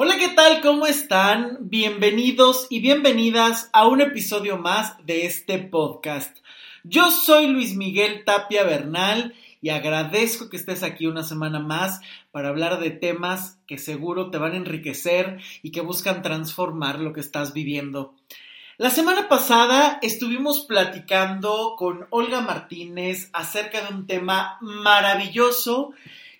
Hola, ¿qué tal? ¿Cómo están? Bienvenidos y bienvenidas a un episodio más de este podcast. Yo soy Luis Miguel Tapia Bernal y agradezco que estés aquí una semana más para hablar de temas que seguro te van a enriquecer y que buscan transformar lo que estás viviendo. La semana pasada estuvimos platicando con Olga Martínez acerca de un tema maravilloso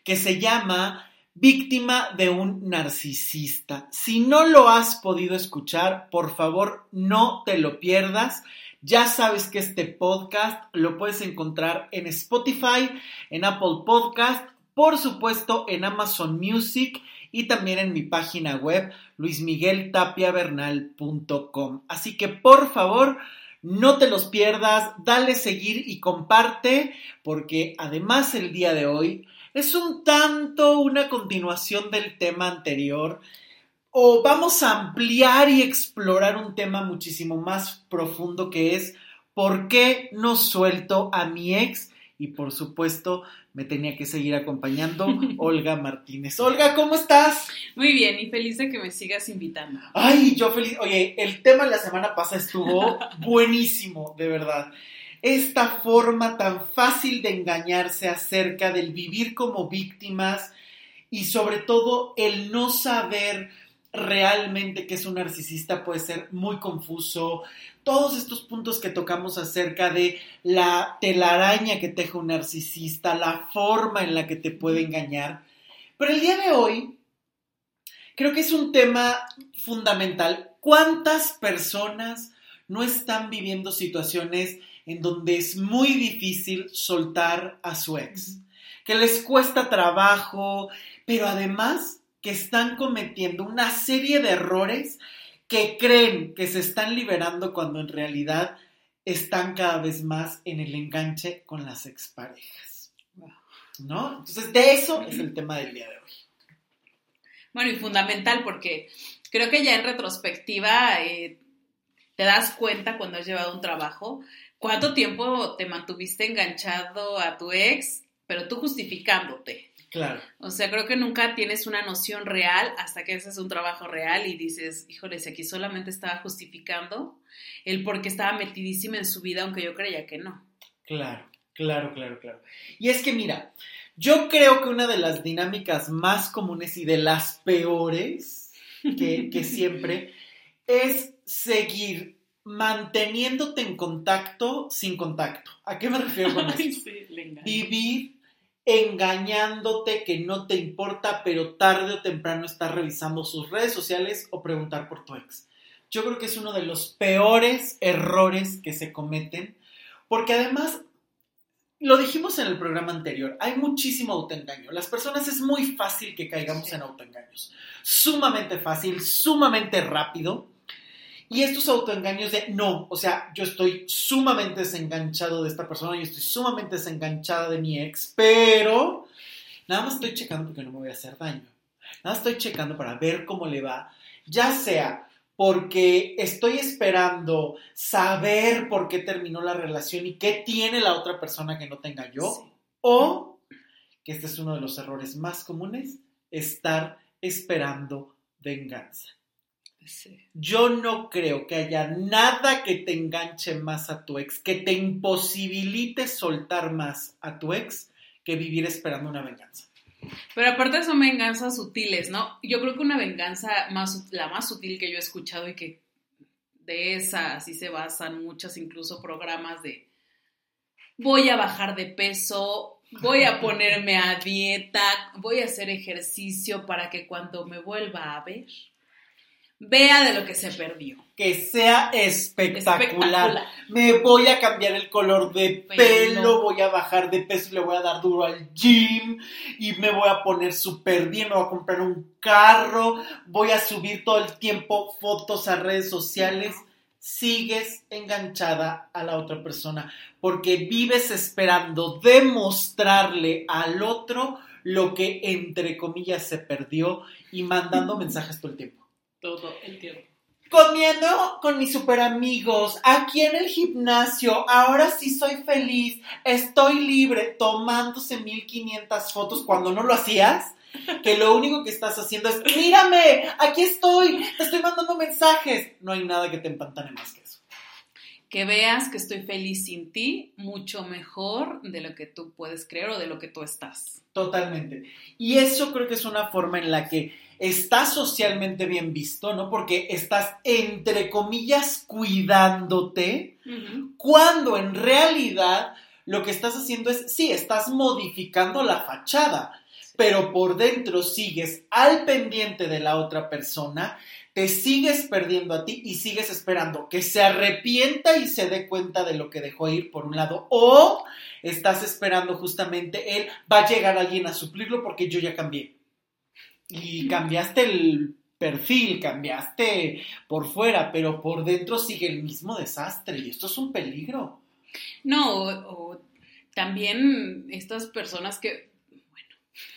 que se llama Víctima de un narcisista. Si no lo has podido escuchar, por favor no te lo pierdas. Ya sabes que este podcast lo puedes encontrar en Spotify, en Apple Podcast, por supuesto en Amazon Music y también en mi página web luismigueltapiavernal.com. Así que por favor, no te los pierdas, dale seguir y comparte, porque además el día de hoy es un tanto una continuación del tema anterior o vamos a ampliar y explorar un tema muchísimo más profundo que es ¿por qué no suelto a mi ex? Y por supuesto, me tenía que seguir acompañando Olga Martínez. Olga, ¿cómo estás? Muy bien, y feliz de que me sigas invitando. Ay, yo feliz. Oye, el tema de la semana pasada estuvo buenísimo, de verdad. Esta forma tan fácil de engañarse acerca del vivir como víctimas y sobre todo el no saber realmente que es un narcisista puede ser muy confuso. Todos estos puntos que tocamos acerca de la telaraña que teje un narcisista, la forma en la que te puede engañar. Pero el día de hoy creo que es un tema fundamental. ¿Cuántas personas no están viviendo situaciones en donde es muy difícil soltar a su ex? Que les cuesta trabajo, pero además que están cometiendo una serie de errores que creen que se están liberando cuando en realidad están cada vez más en el enganche con las exparejas. ¿No? Entonces, de eso es el tema del día de hoy. Bueno, y fundamental porque creo que ya en retrospectiva eh, te das cuenta cuando has llevado un trabajo, cuánto tiempo te mantuviste enganchado a tu ex, pero tú justificándote. Claro. O sea, creo que nunca tienes una noción real hasta que haces un trabajo real y dices, híjole, si aquí solamente estaba justificando el por qué estaba metidísima en su vida, aunque yo creía que no. Claro, claro, claro, claro. Y es que mira, yo creo que una de las dinámicas más comunes y de las peores que, que siempre es seguir manteniéndote en contacto sin contacto. ¿A qué me refiero con eso? sí, Vivir engañándote que no te importa, pero tarde o temprano estás revisando sus redes sociales o preguntar por tu ex. Yo creo que es uno de los peores errores que se cometen, porque además, lo dijimos en el programa anterior, hay muchísimo autoengaño. Las personas es muy fácil que caigamos en autoengaños. Sumamente fácil, sumamente rápido. Y estos autoengaños de no, o sea, yo estoy sumamente desenganchado de esta persona, yo estoy sumamente desenganchada de mi ex, pero nada más estoy checando porque no me voy a hacer daño. Nada más estoy checando para ver cómo le va, ya sea porque estoy esperando saber por qué terminó la relación y qué tiene la otra persona que no tenga yo, o que este es uno de los errores más comunes, estar esperando venganza. Yo no creo que haya nada que te enganche más a tu ex, que te imposibilite soltar más a tu ex que vivir esperando una venganza. Pero aparte son venganzas sutiles, ¿no? Yo creo que una venganza más, la más sutil que yo he escuchado y que de esa así se basan muchos incluso programas de voy a bajar de peso, voy a ponerme a dieta, voy a hacer ejercicio para que cuando me vuelva a ver vea de lo que se perdió. Que sea espectacular. Me voy a cambiar el color de pelo, voy a bajar de peso, le voy a dar duro al gym y me voy a poner súper bien, me voy a comprar un carro, voy a subir todo el tiempo fotos a redes sociales. Sigues enganchada a la otra persona porque vives esperando demostrarle al otro lo que entre comillas se perdió y mandando mensajes todo el tiempo todo el tiempo. Comiendo con mis super amigos, aquí en el gimnasio, ahora sí soy feliz, estoy libre, tomándose 1500 fotos cuando no lo hacías que lo único que estás haciendo es, mírame, aquí estoy, te estoy mandando mensajes. No hay nada que te empantane más que eso. Que veas que estoy feliz sin ti, mucho mejor de lo que tú puedes creer o de lo que tú estás. Totalmente. Y eso creo que es una forma en la que está socialmente bien visto, ¿no? Porque estás, entre comillas, cuidándote, cuando en realidad lo que estás haciendo es, sí, estás modificando la fachada, pero por dentro sigues al pendiente de la otra persona, te sigues perdiendo a ti y sigues esperando que se arrepienta y se dé cuenta de lo que dejó ir por un lado, o estás esperando justamente él, va a llegar alguien a suplirlo porque yo ya cambié. Y cambiaste el perfil, cambiaste por fuera, pero por dentro sigue el mismo desastre y esto es un peligro. No, o, también estas personas que,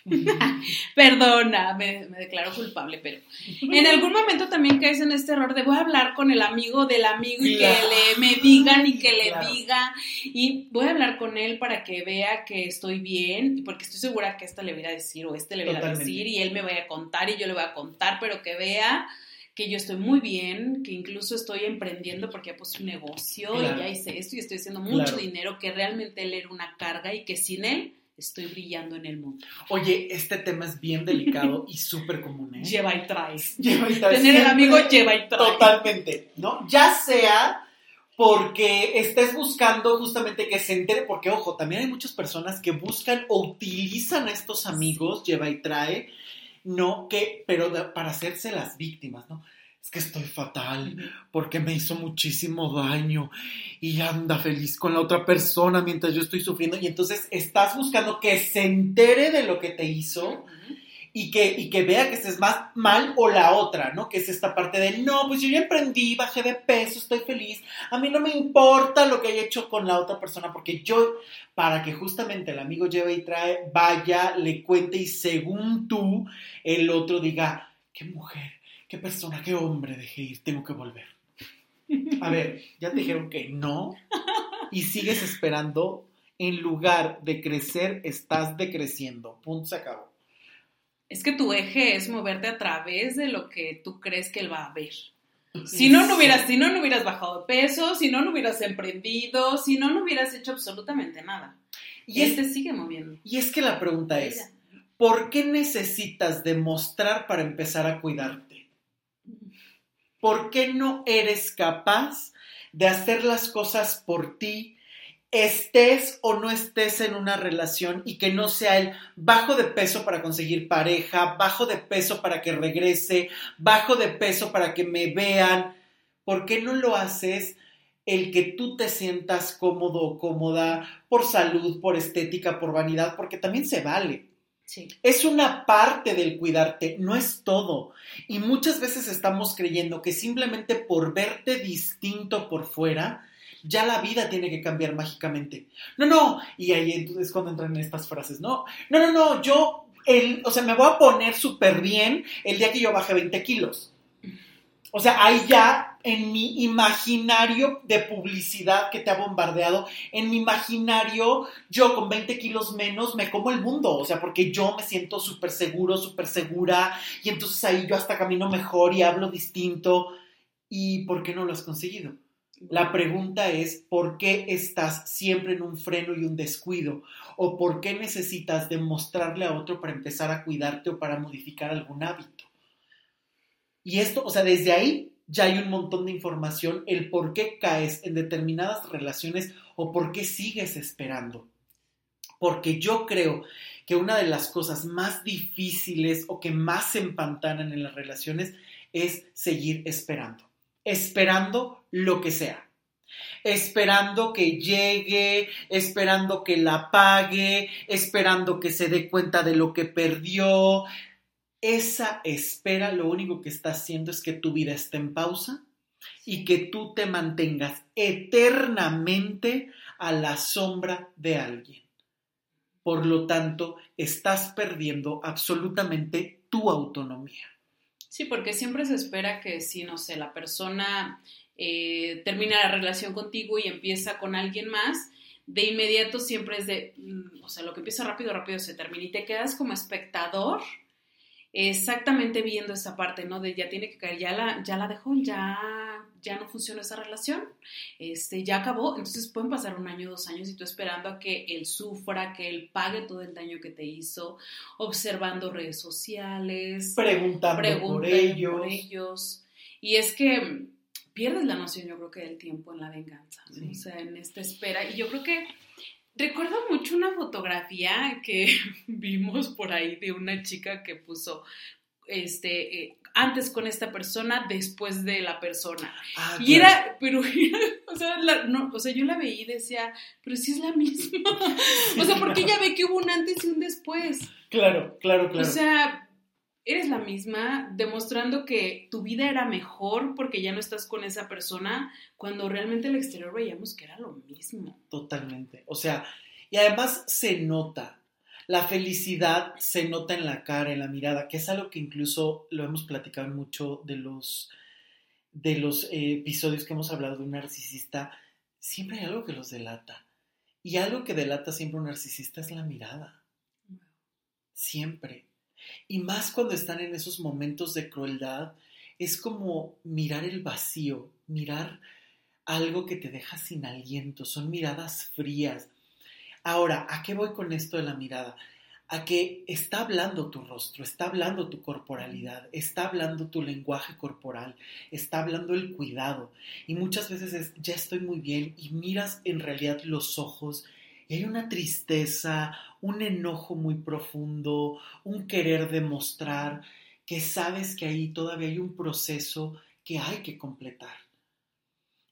perdona, me, declaro culpable, pero en algún momento también caes en este error de voy a hablar con el amigo del amigo y que le, me digan y que le diga y voy a hablar con él para que vea que estoy bien, porque estoy segura que esta le voy a decir o este le voy a decir y él me vaya a contar y yo le voy a contar, pero que vea que yo estoy muy bien, que incluso estoy emprendiendo porque ya puse un negocio y ya hice esto y estoy haciendo mucho dinero, que realmente él era una carga y que sin él estoy brillando en el mundo. Oye, este tema es bien delicado y súper común, ¿eh? Lleva y traes. Lleva y traes. Tener el amigo lleva y traes. Totalmente, ¿no? Ya sea porque estés buscando justamente que se entere, porque ojo, también hay muchas personas que buscan o utilizan a estos amigos, lleva y trae, no que, pero para hacerse las víctimas, ¿no? Es que estoy fatal porque me hizo muchísimo daño y anda feliz con la otra persona mientras yo estoy sufriendo y entonces estás buscando que se entere de lo que te hizo y que, y que vea que estés más mal o la otra, ¿no? Que es esta parte de, no, pues yo ya emprendí, bajé de peso, estoy feliz, a mí no me importa lo que haya hecho con la otra persona, porque yo, para que justamente el amigo lleve y trae, vaya, le cuente y según tú, el otro diga, qué mujer, qué persona, qué hombre dejé ir, tengo que volver. A ver, ya te dijeron que no y sigues esperando, en lugar de crecer, estás decreciendo, punto, se acabó es que tu eje es moverte a través de lo que tú crees que él va a ver. Si no, no hubieras, si no, no hubieras bajado de peso, si no, no hubieras emprendido, si no, no hubieras hecho absolutamente nada. Y, él te sigue moviendo. Y es que la pregunta es, ¿por qué necesitas demostrar para empezar a cuidarte? ¿Por qué no eres capaz de hacer las cosas por ti, estés o no estés en una relación y que no sea el bajo de peso para conseguir pareja, bajo de peso para que regrese, bajo de peso para que me vean. ¿Por qué no lo haces el que tú te sientas cómodo o cómoda por salud, por estética, por vanidad? Porque también se vale. Es una parte del cuidarte, no es todo. Y muchas veces estamos creyendo que simplemente por verte distinto por fuera, ya la vida tiene que cambiar mágicamente. No, no, y ahí entonces cuando entran en estas frases, no, no, no, no, yo, el, o sea, me voy a poner súper bien el día que yo baje 20 kilos. O sea, ahí ya en mi imaginario de publicidad que te ha bombardeado, en mi imaginario, yo con 20 kilos menos me como el mundo, o sea, porque yo me siento súper seguro, súper segura, y entonces ahí yo hasta camino mejor y hablo distinto. ¿Y por qué no lo has conseguido? La pregunta es, ¿por qué estás siempre en un freno y un descuido? ¿O por qué necesitas demostrarle a otro para empezar a cuidarte o para modificar algún hábito? Y esto, o sea, desde ahí ya hay un montón de información, el por qué caes en determinadas relaciones o por qué sigues esperando. Porque yo creo que una de las cosas más difíciles o que más se empantanan en las relaciones es seguir esperando esperando lo que sea. Esperando que llegue, esperando que la pague, esperando que se dé cuenta de lo que perdió. Esa espera lo único que está haciendo es que tu vida esté en pausa y que tú te mantengas eternamente a la sombra de alguien. Por lo tanto, estás perdiendo absolutamente tu autonomía. Sí, porque siempre se espera que si, no sé, la persona eh, termina la relación contigo y empieza con alguien más, de inmediato siempre es de, mm, o sea, lo que empieza rápido, rápido se termina y te quedas como espectador exactamente viendo esa parte, ¿no? De ya tiene que caer, ya la, ya la dejó, ya, ya no funciona esa relación, este, ya acabó, entonces pueden pasar un año, dos años y tú esperando a que él sufra, que él pague todo el daño que te hizo, observando redes sociales, preguntando, por, ellos. por ellos. Y es que pierdes la noción, yo creo que del tiempo en la venganza, ¿no? o sea, en esta espera. Y yo creo que Recuerdo mucho una fotografía que vimos por ahí de una chica que puso este eh, antes con esta persona, después de la persona. Ah, y era, pero o, sea, no, o sea, yo la veía y decía, pero si es la misma. o sea, porque ella ve que hubo un antes y un después. Claro, claro, claro. O sea, eres la misma, demostrando que tu vida era mejor porque ya no estás con esa persona, cuando realmente el exterior veíamos que era lo mismo. Totalmente. O sea, y además se nota. La felicidad se nota en la cara, en la mirada, que es algo que incluso lo hemos platicado mucho de los, de los eh, episodios que hemos hablado de un narcisista. Siempre hay algo que los delata. Y algo que delata siempre un narcisista es la mirada. Siempre. Y más cuando están en esos momentos de crueldad, es como mirar el vacío, mirar algo que te deja sin aliento, son miradas frías. Ahora, ¿a qué voy con esto de la mirada? A que está hablando tu rostro, está hablando tu corporalidad, está hablando tu lenguaje corporal, está hablando el cuidado. Y muchas veces es, ya estoy muy bien y miras en realidad los ojos y hay una tristeza, un enojo muy profundo, un querer demostrar que sabes que ahí todavía hay un proceso que hay que completar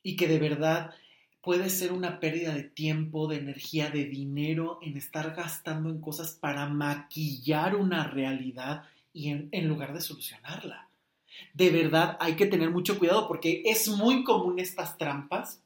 y que de verdad puede ser una pérdida de tiempo, de energía, de dinero en estar gastando en cosas para maquillar una realidad y en, en lugar de solucionarla. De verdad hay que tener mucho cuidado porque es muy común estas trampas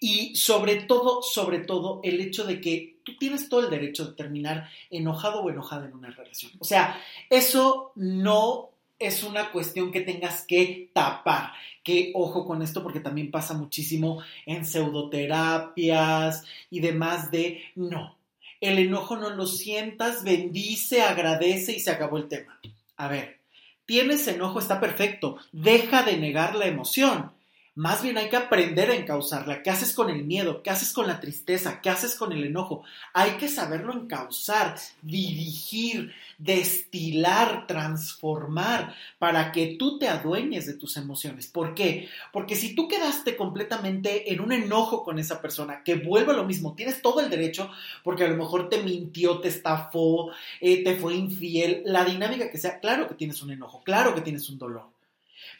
y sobre todo, sobre todo, el hecho de que tú tienes todo el derecho de terminar enojado o enojada en una relación. O sea, eso no es una cuestión que tengas que tapar. Que ojo con esto porque también pasa muchísimo en pseudoterapias y demás de no. El enojo no lo sientas, bendice, agradece y se acabó el tema. A ver, tienes enojo, está perfecto. Deja de negar la emoción. Más bien hay que aprender a encauzarla. ¿Qué haces con el miedo? ¿Qué haces con la tristeza? ¿Qué haces con el enojo? Hay que saberlo encauzar, dirigir, destilar, transformar para que tú te adueñes de tus emociones. ¿Por qué? Porque si tú quedaste completamente en un enojo con esa persona, que vuelve lo mismo, tienes todo el derecho, porque a lo mejor te mintió, te estafó, eh, te fue infiel, la dinámica que sea, claro que tienes un enojo, claro que tienes un dolor.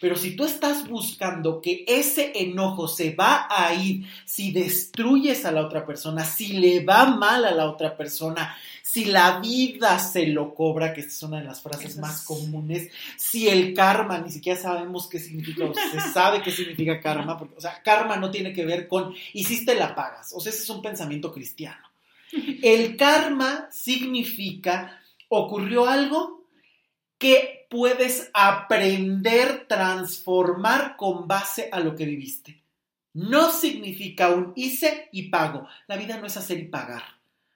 Pero si tú estás buscando que ese enojo se va a ir si destruyes a la otra persona, si le va mal a la otra persona, si la vida se lo cobra, que es una de las frases más comunes, si el karma, ni siquiera sabemos qué significa, o se sabe qué significa karma, porque, o sea, karma no tiene que ver con hiciste la pagas, o sea, ese es un pensamiento cristiano. El karma significa ocurrió algo que puedes aprender, transformar con base a lo que viviste. No significa un hice y pago. La vida no es hacer y pagar.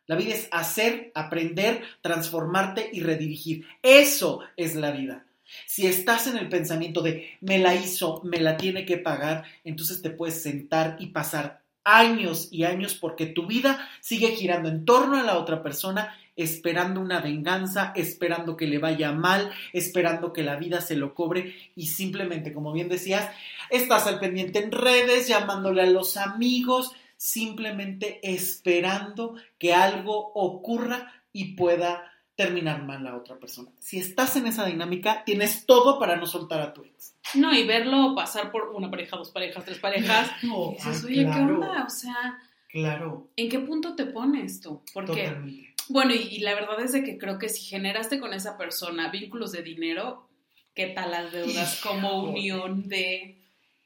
La vida es hacer, aprender, transformarte y redirigir. Eso es la vida. Si estás en el pensamiento de me la hizo, me la tiene que pagar, entonces te puedes sentar y pasar años y años porque tu vida sigue girando en torno a la otra persona esperando una venganza, esperando que le vaya mal, esperando que la vida se lo cobre y simplemente, como bien decías, estás al pendiente en redes, llamándole a los amigos, simplemente esperando que algo ocurra y pueda terminar mal a otra persona. Si estás en esa dinámica, tienes todo para no soltar a tu ex. No, y verlo pasar por una pareja, dos parejas, tres parejas. No, ah, ¿qué onda? O sea, claro. ¿En qué punto te pones tú? Porque bueno, y, la verdad es de que creo que si generaste con esa persona vínculos de dinero, ¿qué tal las deudas como unión de...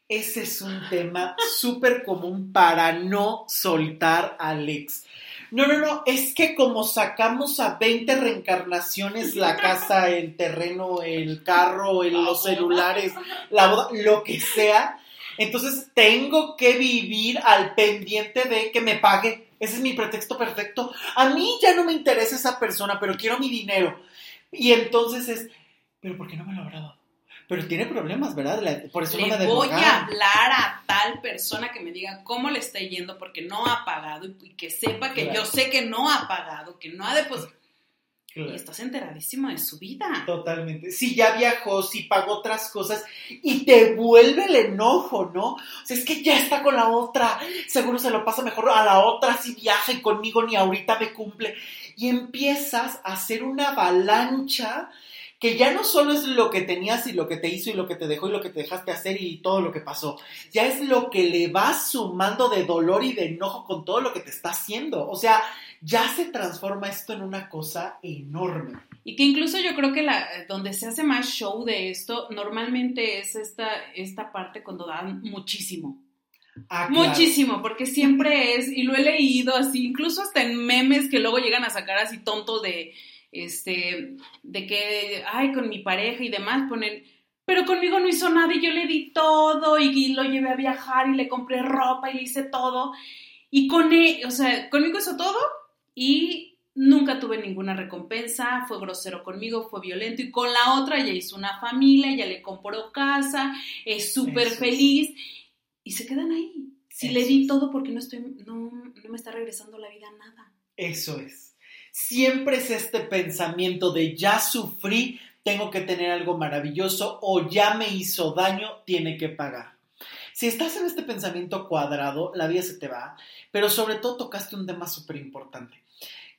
Ese es un tema súper común para no soltar a Alex. No, no, no, es que como sacamos a 20 reencarnaciones la casa, el terreno, el carro, los celulares, la boda, lo que sea, entonces tengo que vivir al pendiente de que me pague ese es mi pretexto perfecto. A mí ya no me interesa esa persona, pero quiero mi dinero. Y entonces es, pero ¿por qué no me lo habrá dado? Pero tiene problemas, ¿verdad? La- por eso no me Le voy a hablar a tal persona que me diga cómo le está yendo porque no ha pagado y, y que sepa que Claro. yo sé que no ha pagado, que no ha depositado. Claro. Y estás enteradísimo de su vida. Totalmente. Si ya viajó, si pagó otras cosas y te vuelve el enojo, ¿no? O sea, es que ya está con la otra. Seguro se lo pasa mejor a la otra si viaja y conmigo ni ahorita me cumple. Y empiezas a hacer una avalancha que ya no solo es lo que tenías y lo que te hizo y lo que te dejó y lo que te dejaste hacer y todo lo que pasó. Ya es lo que le vas sumando de dolor y de enojo con todo lo que te está haciendo. O sea, ya se transforma esto en una cosa enorme. Y que incluso yo creo que la, donde se hace más show de esto, normalmente es esta, esta parte cuando dan muchísimo. Ah, claro. Muchísimo, porque siempre es, y lo he leído así, incluso hasta en memes que luego llegan a sacar así tontos de, este, de que, ay, con mi pareja y demás, ponen, pero conmigo no hizo nada y yo le di todo y, y lo llevé a viajar y le compré ropa y le hice todo. Y con él, o sea, conmigo hizo todo y nunca tuve ninguna recompensa, fue grosero conmigo, fue violento y con la otra ya hizo una familia, ya le compró casa, es súper es. feliz y se quedan ahí. Si le di todo porque no estoy, no, no me está regresando la vida nada. Eso es. Siempre es este pensamiento de ya sufrí, tengo que tener algo maravilloso o ya me hizo daño, tiene que pagar. Si estás en este pensamiento cuadrado, la vida se te va, pero sobre todo tocaste un tema súper importante.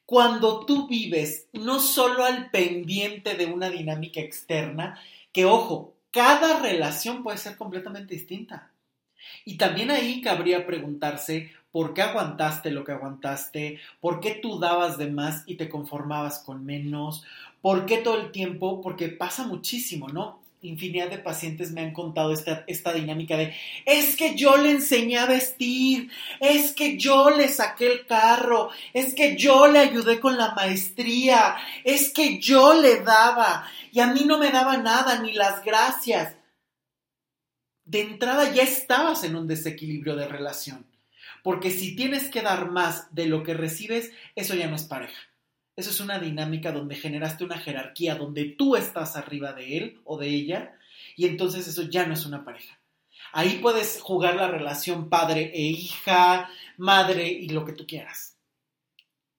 Cuando tú vives no solo al pendiente de una dinámica externa, que ojo, cada relación puede ser completamente distinta. Y también ahí cabría preguntarse por qué aguantaste lo que aguantaste, por qué tú dabas de más y te conformabas con menos, por qué todo el tiempo, porque pasa muchísimo, ¿no? Infinidad de pacientes me han contado esta, esta dinámica de, es que yo le enseñé a vestir, es que yo le saqué el carro, es que yo le ayudé con la maestría, es que yo le daba y a mí no me daba nada, ni las gracias de entrada ya estabas en un desequilibrio de relación. Porque si tienes que dar más de lo que recibes, eso ya no es pareja. Eso es una dinámica donde generaste una jerarquía, donde tú estás arriba de él o de ella, y entonces eso ya no es una pareja. Ahí puedes jugar la relación padre e hija, madre y lo que tú quieras.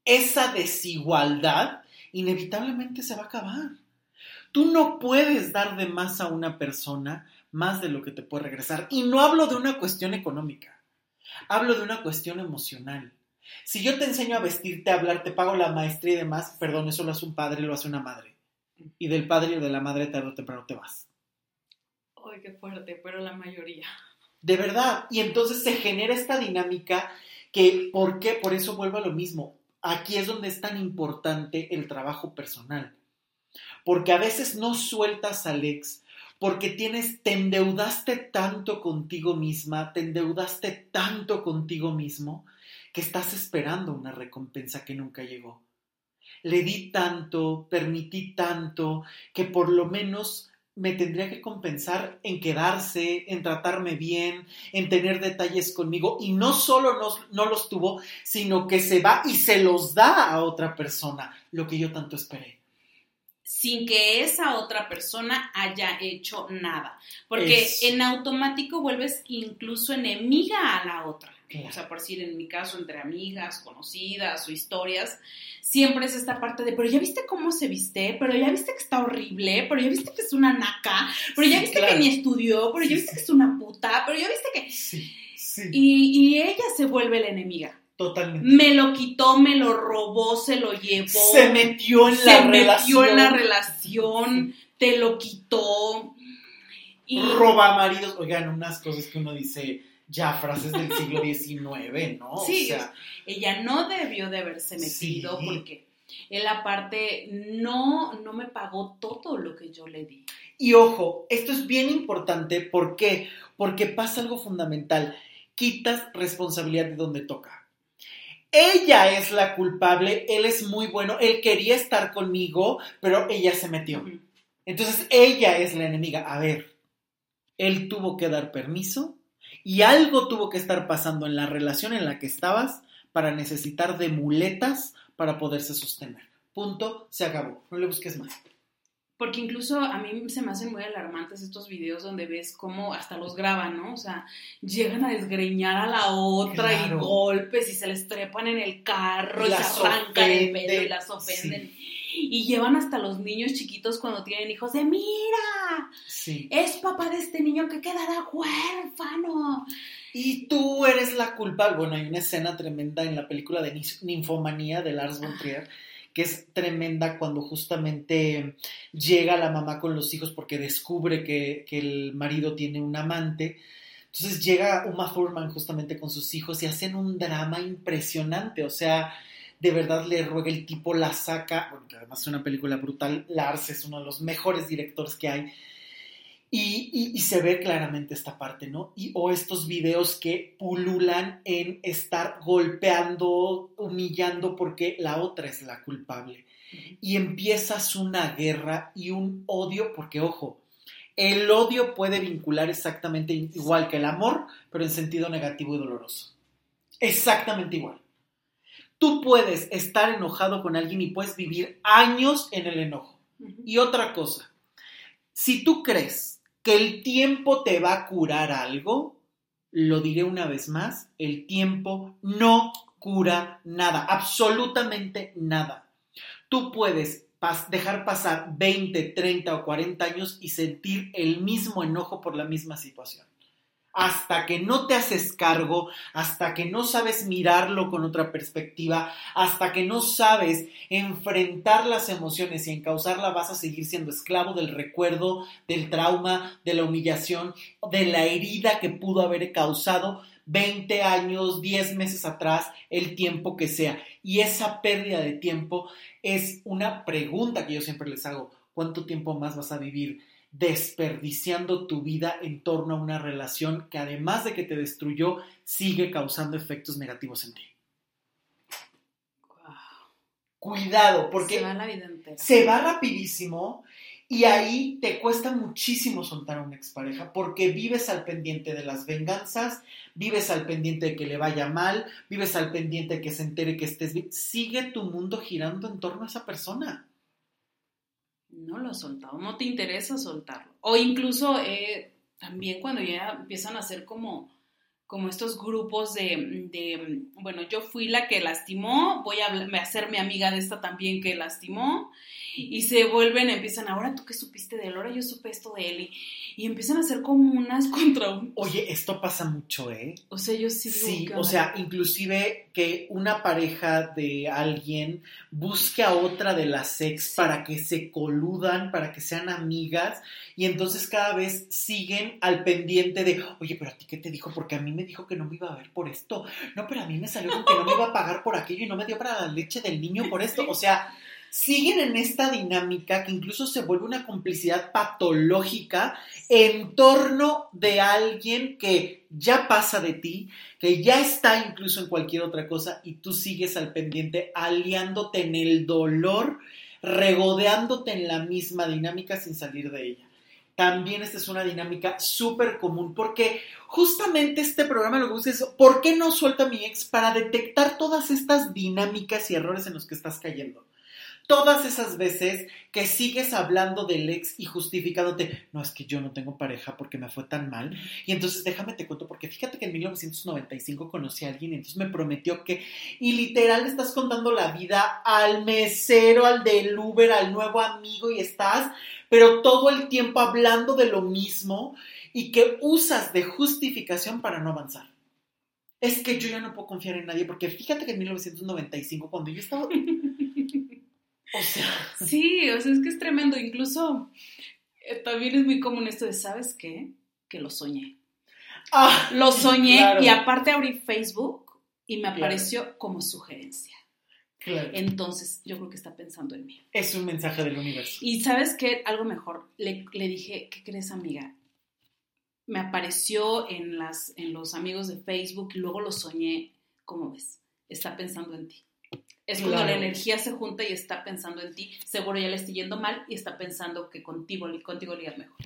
Esa desigualdad inevitablemente se va a acabar. Tú no puedes dar de más a una persona más de lo que te puede regresar. Y no hablo de una cuestión económica, hablo de una cuestión emocional. Si yo te enseño a vestirte, a hablar, te pago la maestría y demás, perdón, eso lo hace un padre, lo hace una madre. Y del padre y de la madre tarde o temprano te vas. Ay, qué fuerte, pero la mayoría. De verdad. Y entonces se genera esta dinámica que, ¿por qué? Por eso vuelvo a lo mismo. Aquí es donde es tan importante el trabajo personal. Porque a veces no sueltas al ex porque tienes, te endeudaste tanto contigo misma, te endeudaste tanto contigo mismo, que estás esperando una recompensa que nunca llegó. Le di tanto, permití tanto, que por lo menos me tendría que compensar en quedarse, en tratarme bien, en tener detalles conmigo. Y no solo no, no, los tuvo, sino que se va y se los da a otra persona, lo que yo tanto esperé. Sin que esa otra persona haya hecho nada. Porque Es- en automático vuelves incluso enemiga a la otra. Claro. O sea, por decir, en mi caso, entre amigas, conocidas o historias, siempre es esta parte de, pero ya viste cómo se viste, pero ya viste que está horrible, pero ya viste que es una naca, pero ya viste claro. que ni estudió, pero ya viste que es una puta, pero ya viste que... Sí, sí. Y, y ella se vuelve la enemiga. Totalmente. Me lo quitó, me lo robó, se lo llevó. Se metió en se la metió relación. en la relación, te lo quitó. Y Roba maridos. Oigan, unas cosas que uno dice, ya frases del siglo XIX, ¿no? Sí, o sea, ella no debió de haberse metido Sí. porque él aparte no, no me pagó todo lo que yo le di. Y ojo, esto es bien importante. ¿Por qué? Porque pasa algo fundamental. Quitas responsabilidad de donde toca. Ella es la culpable, él es muy bueno, él quería estar conmigo, pero ella se metió. Entonces ella es la enemiga. A ver, él tuvo que dar permiso y algo tuvo que estar pasando en la relación en la que estabas para necesitar de muletas para poderse sostener. Punto, se acabó. No le busques más. Porque incluso a mí se me hacen muy alarmantes estos videos donde ves cómo hasta los graban, ¿no? O sea, llegan a desgreñar a la otra y golpes y se les trepan en el carro y, Las se arrancan el pelo y las ofenden. Y llevan hasta los niños chiquitos cuando tienen hijos de, mira, Sí. es papá de este niño que quedará huérfano. Y tú eres la culpable. Bueno, hay una escena tremenda en la película de Ninfomanía de Lars von Trier, que es tremenda cuando justamente llega la mamá con los hijos porque descubre que, el marido tiene un amante. Entonces llega Uma Thurman justamente con sus hijos y hacen un drama impresionante. O sea, de verdad le ruega el tipo, la saca, bueno, que además es una película brutal. Lars es uno de los mejores directores que hay. Y, y- y se ve claramente esta parte, ¿no? Y, o estos videos que pululan en estar golpeando, humillando porque la otra es la culpable. Y empiezas una guerra y un odio, porque ojo, el odio puede vincular exactamente igual que el amor, pero en sentido negativo y doloroso. Exactamente igual. Tú puedes estar enojado con alguien y puedes vivir años en el enojo. Y otra cosa, si tú crees que el tiempo te va a curar algo, lo diré una vez más, el tiempo no cura nada, absolutamente nada. Tú puedes dejar pasar 20, 30 o 40 años y sentir el mismo enojo por la misma situación. Hasta que no te haces cargo, hasta que no sabes mirarlo con otra perspectiva, hasta que no sabes enfrentar las emociones y encauzarla, vas a seguir siendo esclavo del recuerdo, del trauma, de la humillación, de la herida que pudo haber causado 20 años, 10 meses atrás, el tiempo que sea. Y esa pérdida de tiempo es una pregunta que yo siempre les hago. ¿Cuánto tiempo más vas a vivir desperdiciando tu vida en torno a una relación que además de que te destruyó, sigue causando efectos negativos en ti? Cuidado, porque Se va la vida entera. se va rapidísimo y ahí te cuesta muchísimo soltar a una expareja porque vives al pendiente de las venganzas, vives al pendiente de que le vaya mal, vives al pendiente de que se entere que estés bien. Sigue tu mundo girando en torno a esa persona. No lo has soltado, no te interesa soltarlo. O incluso eh, también cuando ya empiezan a hacer como, como estos grupos de, de, bueno, yo fui la que lastimó, voy a hacerme amiga de esta también que lastimó, y se vuelven, empiezan, ahora tú qué supiste de él, ahora yo supe esto de él, y, y empiezan a hacer comunas contra un... Oye, esto pasa mucho, ¿eh? O sea, yo sí Sí, ¿qué o sea, inclusive que una pareja de alguien busque a otra de las ex Sí. para que se coludan, para que sean amigas, y entonces cada vez siguen al pendiente de, oye, pero a ti qué te dijo, porque a mí me dijo que no me iba a ver por esto, no, pero a mí me salió con que no me iba a pagar por aquello y no me dio para la leche del niño por esto, o sea, siguen en esta dinámica que incluso se vuelve una complicidad patológica en torno de alguien que ya pasa de ti, que ya está incluso en cualquier otra cosa y tú sigues al pendiente aliándote en el dolor, regodeándote en la misma dinámica sin salir de ella. También esta es una dinámica súper común porque justamente este programa lo que busca es ¿por qué no suelta mi ex? Para detectar todas estas dinámicas y errores en los que estás cayendo todas esas veces que sigues hablando del ex y justificándote, no es que yo no tengo pareja porque me fue tan mal, y entonces déjame te cuento, porque fíjate que en 1995 conocí a alguien y entonces me prometió que, y literal le estás contando la vida al mesero, al del Uber, al nuevo amigo y estás, pero todo el tiempo hablando de lo mismo y que usas de justificación para no avanzar. Es que yo ya no puedo confiar en nadie, porque fíjate que en 1995, cuando yo estaba... O sea, Sí, o sea, es que es tremendo. Incluso eh, también es muy común esto de, ¿sabes qué? Que lo soñé. ah, Lo soñé Claro. y aparte abrí Facebook y me Claro. apareció como sugerencia. claro. Entonces, yo creo que está pensando en mí. Es un mensaje del universo. Y sabes qué, algo mejor, le, le dije, ¿qué crees amiga? Me apareció en, las, en los amigos de Facebook y luego lo soñé, ¿cómo ves? Está pensando en ti. Es cuando Claro. la energía se junta y está pensando en ti. Seguro ya le estoy yendo mal y está pensando que contigo, contigo le mejor.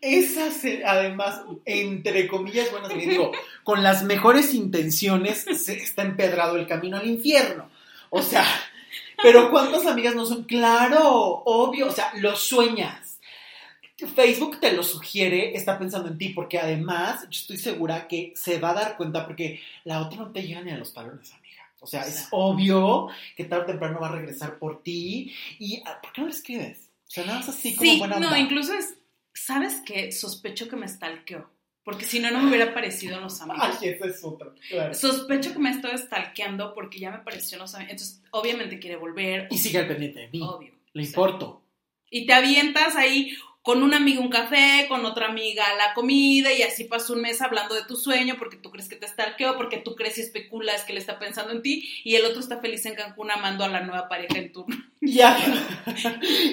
Esas, se- además, entre comillas, buenas, bien digo, con las mejores intenciones se está empedrado el camino al infierno. O sea, Pero ¿cuántas amigas no son? Claro, obvio, o sea, lo sueñas. Facebook te lo sugiere, está pensando en ti, porque además yo estoy segura que se va a dar cuenta porque la otra no te llega ni a los talones. O sea, es obvio que tarde o temprano va a regresar por ti. ¿Y ah, por qué no le escribes? O sea, nada más así como Sí, buena no, onda. incluso es, ¿sabes qué? Sospecho que me stalkeó. Porque si no, no me hubiera parecido en los amigos. Ay, ese es otro, claro. Sospecho que me estaba stalkeando porque ya me pareció en los amigos. Entonces, obviamente quiere volver. Y sigue al pendiente de mí. Obvio. Le O sea, importo. Y te avientas ahí con una amiga un café, con otra amiga la comida, y así pasó un mes hablando de tu sueño porque tú crees que te stalkeó, porque tú crees y especulas que él está pensando en ti, y el otro está feliz en Cancún amando a la nueva pareja en turno. Y, a-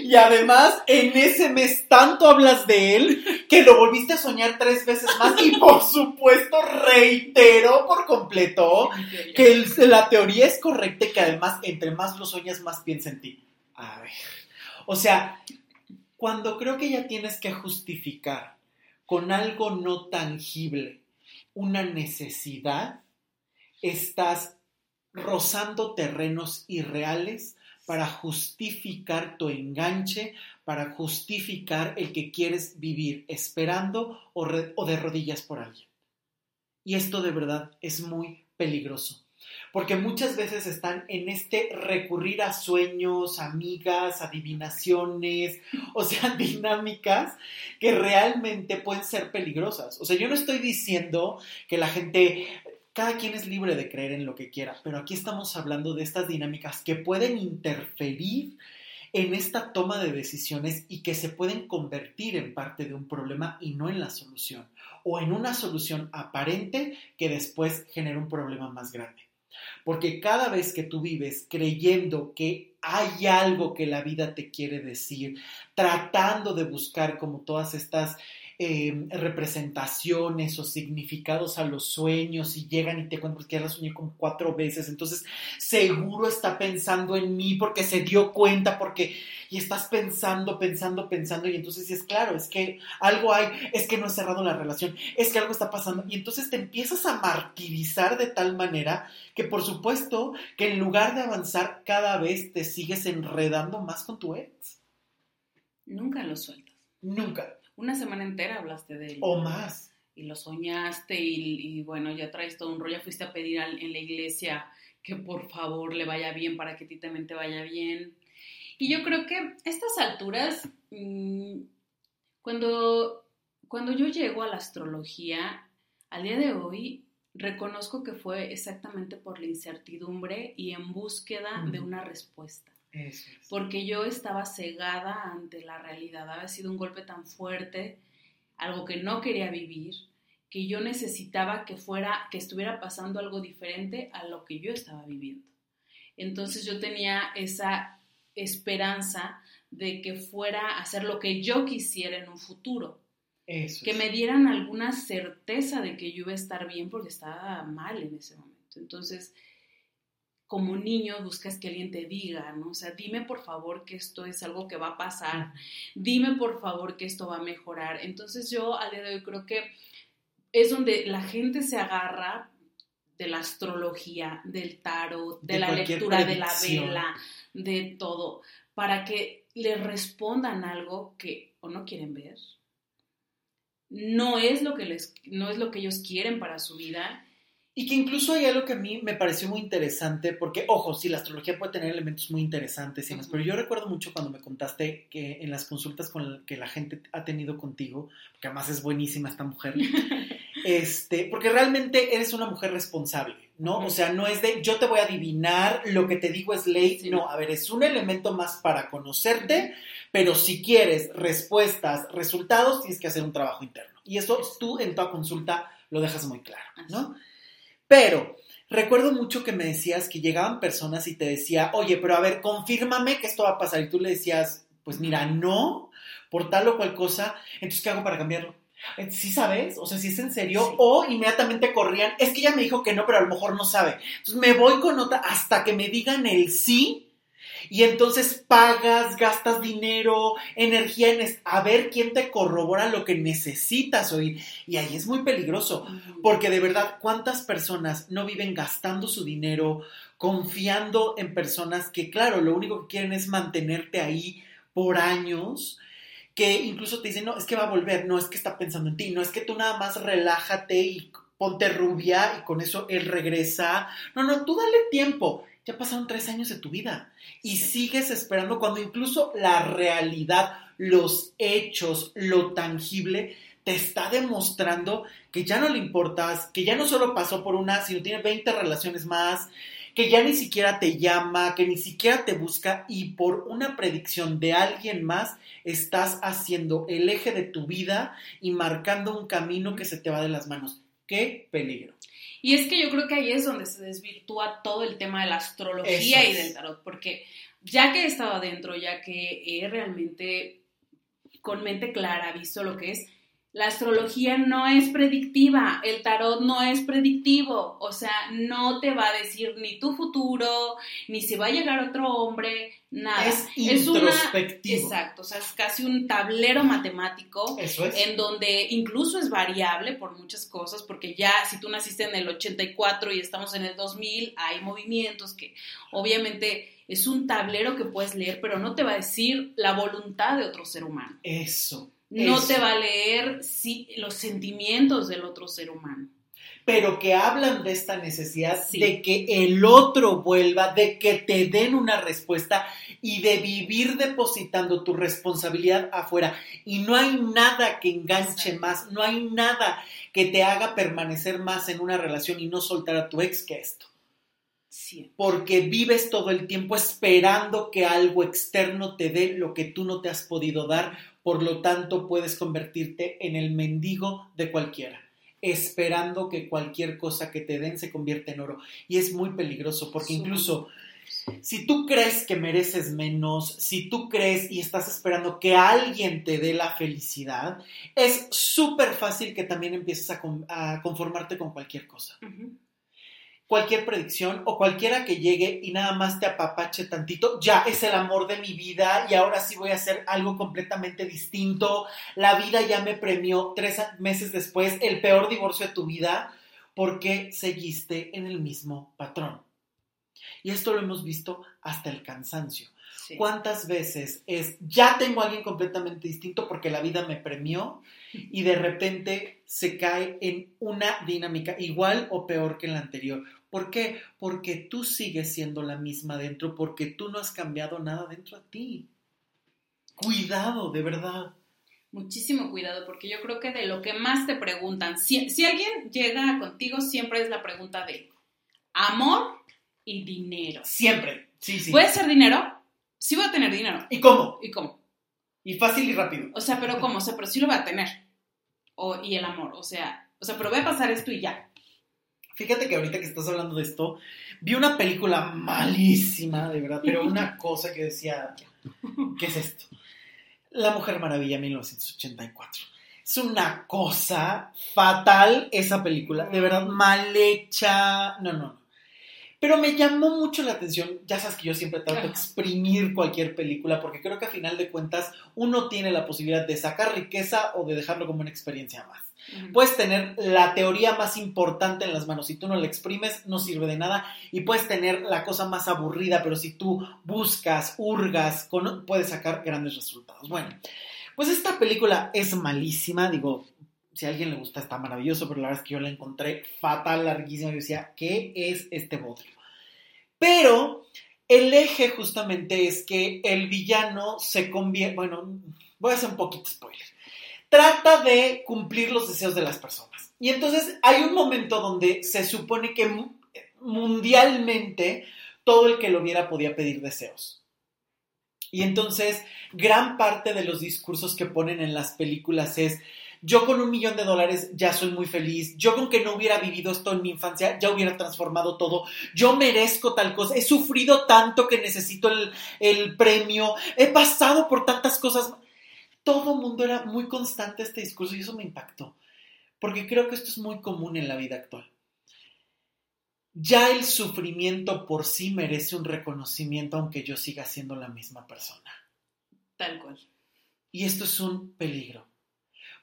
y además, en ese mes tanto hablas de él que lo volviste a soñar tres veces más y por supuesto reiteró por completo que el- la teoría es correcta y que además entre más lo sueñas más piensa en ti. A ver, o sea, cuando creo que ya tienes que justificar con algo no tangible una necesidad, estás rozando terrenos irreales para justificar tu enganche, para justificar el que quieres vivir esperando o, de rodillas por alguien. Y esto de verdad es muy peligroso. Porque muchas veces están en este recurrir a sueños, amigas, adivinaciones, o sea, dinámicas que realmente pueden ser peligrosas. O sea, yo no estoy diciendo que la gente, cada quien es libre de creer en lo que quiera, pero aquí estamos hablando de estas dinámicas que pueden interferir en esta toma de decisiones y que se pueden convertir en parte de un problema y no en la solución, o en una solución aparente que después genera un problema más grande. Porque cada vez que tú vives creyendo que hay algo que la vida te quiere decir, tratando de buscar como todas estas eh, representaciones o significados a los sueños y llegan y te cuentan que ya la soñé como cuatro veces, entonces seguro está pensando en mí porque se dio cuenta, porque y estás pensando, pensando, pensando y entonces es claro, es que algo hay, es que no he cerrado la relación, es que algo está pasando y entonces te empiezas a martirizar de tal manera que por supuesto que en lugar de avanzar cada vez te sigues enredando más con tu ex. Nunca lo sueltas. Nunca. Una semana entera hablaste de él. O más. Y lo soñaste y, y bueno, ya traes todo un rollo. Fuiste a pedir al- en la iglesia que por favor le vaya bien para que a ti también te vaya bien. Y yo creo que a estas alturas, mm, cuando, cuando yo llego a la astrología, al día de hoy, reconozco que fue exactamente por la incertidumbre y en búsqueda de una respuesta Eso es. porque yo estaba cegada ante la realidad. Había sido un golpe tan fuerte, algo que no quería vivir, que yo necesitaba que fuera, que estuviera pasando algo diferente a lo que yo estaba viviendo. Entonces yo tenía esa esperanza de que fuera a hacer lo que yo quisiera en un futuro, Eso que es. me dieran alguna certeza de que yo iba a estar bien porque estaba mal en ese momento. Entonces, como niño buscas que alguien te diga, ¿no? O sea, dime por favor que esto es algo que va a pasar, dime por favor que esto va a mejorar. Entonces yo al día de hoy creo que es donde la gente se agarra de la astrología, del tarot, de, De la lectura de la vela, de todo, para que le respondan algo que o no quieren ver, no es lo que les, no es lo que ellos quieren para su vida. Y que incluso hay algo que a mí me pareció muy interesante, porque, ojo, sí, la astrología puede tener elementos muy interesantes y demás, pero yo recuerdo mucho cuando me contaste que en las consultas con la- que la gente ha tenido contigo, porque además es buenísima esta mujer, este, porque realmente eres una mujer responsable, ¿no? O sea, no es de yo te voy a adivinar, lo que te digo es ley, Sí. no, a ver, es un elemento más para conocerte, pero si quieres respuestas, resultados, tienes que hacer un trabajo interno. Y eso tú en toda consulta lo dejas muy claro, ¿no? Pero recuerdo mucho que me decías que llegaban personas y te decía, oye, pero a ver, confírmame que esto va a pasar. Y tú le decías, pues mira, no, por tal o cual cosa, entonces ¿qué hago para cambiarlo? Eh, ¿Sí sabes? O sea, si es en serio. Sí. O inmediatamente corrían, es que ella me dijo que no, pero a lo mejor no sabe. Entonces me voy con otra hasta que me digan el sí. Y entonces pagas, gastas dinero, energía en a ver quién te corrobora lo que necesitas oír. Y ahí es muy peligroso, porque de verdad, ¿cuántas personas no viven gastando su dinero, confiando en personas que, claro, lo único que quieren es mantenerte ahí por años? que incluso te dicen, no, es que va a volver, no es que está pensando en ti, no es que tú nada más relájate y ponte rubia y con eso él regresa. No, no, tú dale tiempo ya pasaron tres años de tu vida y sigues esperando cuando incluso la realidad, los hechos, lo tangible, te está demostrando que ya no le importas, que ya no solo pasó por una, sino tiene 20 relaciones más, que ya ni siquiera te llama, que ni siquiera te busca y por una predicción de alguien más estás haciendo el eje de tu vida y marcando un camino que se te va de las manos. ¡Qué peligro! Y es que yo creo que ahí es donde se desvirtúa todo el tema de la astrología y del tarot, porque ya que he estado adentro, ya que he realmente con mente clara visto lo que es, la astrología no es predictiva, el tarot no es predictivo, o sea, no te va a decir ni tu futuro, ni si va a llegar otro hombre, nada. Es, introspectivo. exacto, o sea, es casi un tablero matemático en donde incluso es variable por muchas cosas, porque ya si tú naciste en el 84 y estamos en el 2000, hay movimientos que obviamente es un tablero que puedes leer, pero no te va a decir la voluntad de otro ser humano. Eso no te va a leer los sentimientos del otro ser humano. Pero que hablan de esta necesidad de que el otro vuelva, de que te den una respuesta y de vivir depositando tu responsabilidad afuera. Y no hay nada que enganche más, no hay nada que te haga permanecer más en una relación y no soltar a tu ex que esto. Sí. Porque vives todo el tiempo esperando que algo externo te dé lo que tú no te has podido dar por lo tanto puedes convertirte en el mendigo de cualquiera, esperando que cualquier cosa que te den se convierta en oro. Y es muy peligroso porque incluso si tú crees que mereces menos, si tú crees y estás esperando que alguien te dé la felicidad, es súper fácil que también empieces a, conformarte con cualquier cosa cualquier predicción o cualquiera que llegue y nada más te apapache tantito, ya es el amor de mi vida y ahora sí voy a hacer algo completamente distinto. La vida ya me premió tres meses después el peor divorcio de tu vida porque seguiste en el mismo patrón. Y esto lo hemos visto hasta el cansancio. ¿Cuántas veces es, ya tengo a alguien completamente distinto porque la vida me premió y de repente se cae en una dinámica igual o peor que la anterior? ¿Por qué? Porque tú sigues siendo la misma dentro, porque tú no has cambiado nada dentro de ti. Cuidado, de verdad. Muchísimo cuidado, porque yo creo que de lo que más te preguntan, si, si alguien llega contigo, siempre es la pregunta de amor y dinero. Siempre, sí, sí. ¿Puede ser dinero? Sí voy a tener dinero. ¿Y cómo? ¿Y cómo? Y fácil y rápido. O sea, pero ¿cómo? O sea, pero sí lo voy a tener. O, y el amor, o sea, o sea, pero voy a pasar esto y ya. Fíjate que ahorita que estás hablando de esto, vi una película malísima, de verdad, pero una cosa que decía, ¿qué es esto? La Mujer Maravilla 1984. Es una cosa fatal esa película, de verdad mal hecha. No, no, Pero me llamó mucho la atención, ya sabes que yo siempre trato de exprimir cualquier película porque creo que a final de cuentas uno tiene la posibilidad de sacar riqueza o de dejarlo como una experiencia más. Puedes tener la teoría más importante en las manos, si tú no la exprimes no sirve de nada. Y puedes tener la cosa más aburrida, pero si tú buscas, hurgas, puedes sacar grandes resultados. Bueno, pues esta película es malísima, digo, si a alguien le gusta está maravilloso, pero la verdad es que yo la encontré fatal, larguísima, y decía, ¿qué es este bodrio? Pero el eje justamente es que el villano se convierte, bueno, voy a hacer un poquito spoiler trata de cumplir los deseos de las personas. Y entonces hay un momento donde se supone que mundialmente todo el que lo viera podía pedir deseos. Y entonces gran parte de los discursos que ponen en las películas es, yo con un millón de dólares ya soy muy feliz, yo con que no hubiera vivido esto en mi infancia ya hubiera transformado todo, yo merezco tal cosa, he sufrido tanto que necesito el, el premio, he pasado por tantas cosas todo el mundo era muy constante este discurso y eso me impactó, porque creo que esto es muy común en la vida actual. ya el sufrimiento por sí merece un reconocimiento aunque yo siga siendo la misma persona. Tal cual. Y esto es un peligro.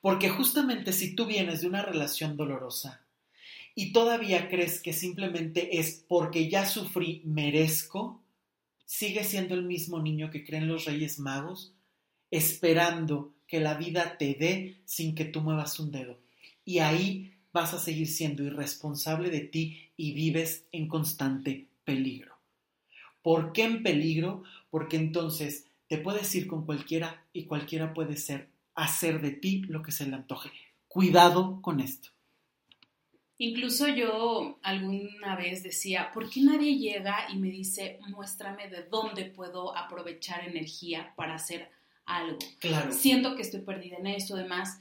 Porque justamente si tú vienes de una relación dolorosa y todavía crees que simplemente es porque ya sufrí, merezco, sigue siendo el mismo niño que creen los Reyes Magos, esperando que la vida te dé sin que tú muevas un dedo. Y ahí vas a seguir siendo irresponsable de ti y vives en constante peligro. ¿Por qué en peligro? Porque entonces te puedes ir con cualquiera y cualquiera puede ser hacer de ti lo que se le antoje. Cuidado con esto. Incluso yo alguna vez decía, ¿por qué nadie llega y me dice, muéstrame de dónde puedo aprovechar energía para hacer algo? Claro. Siento que estoy perdida en esto, demás.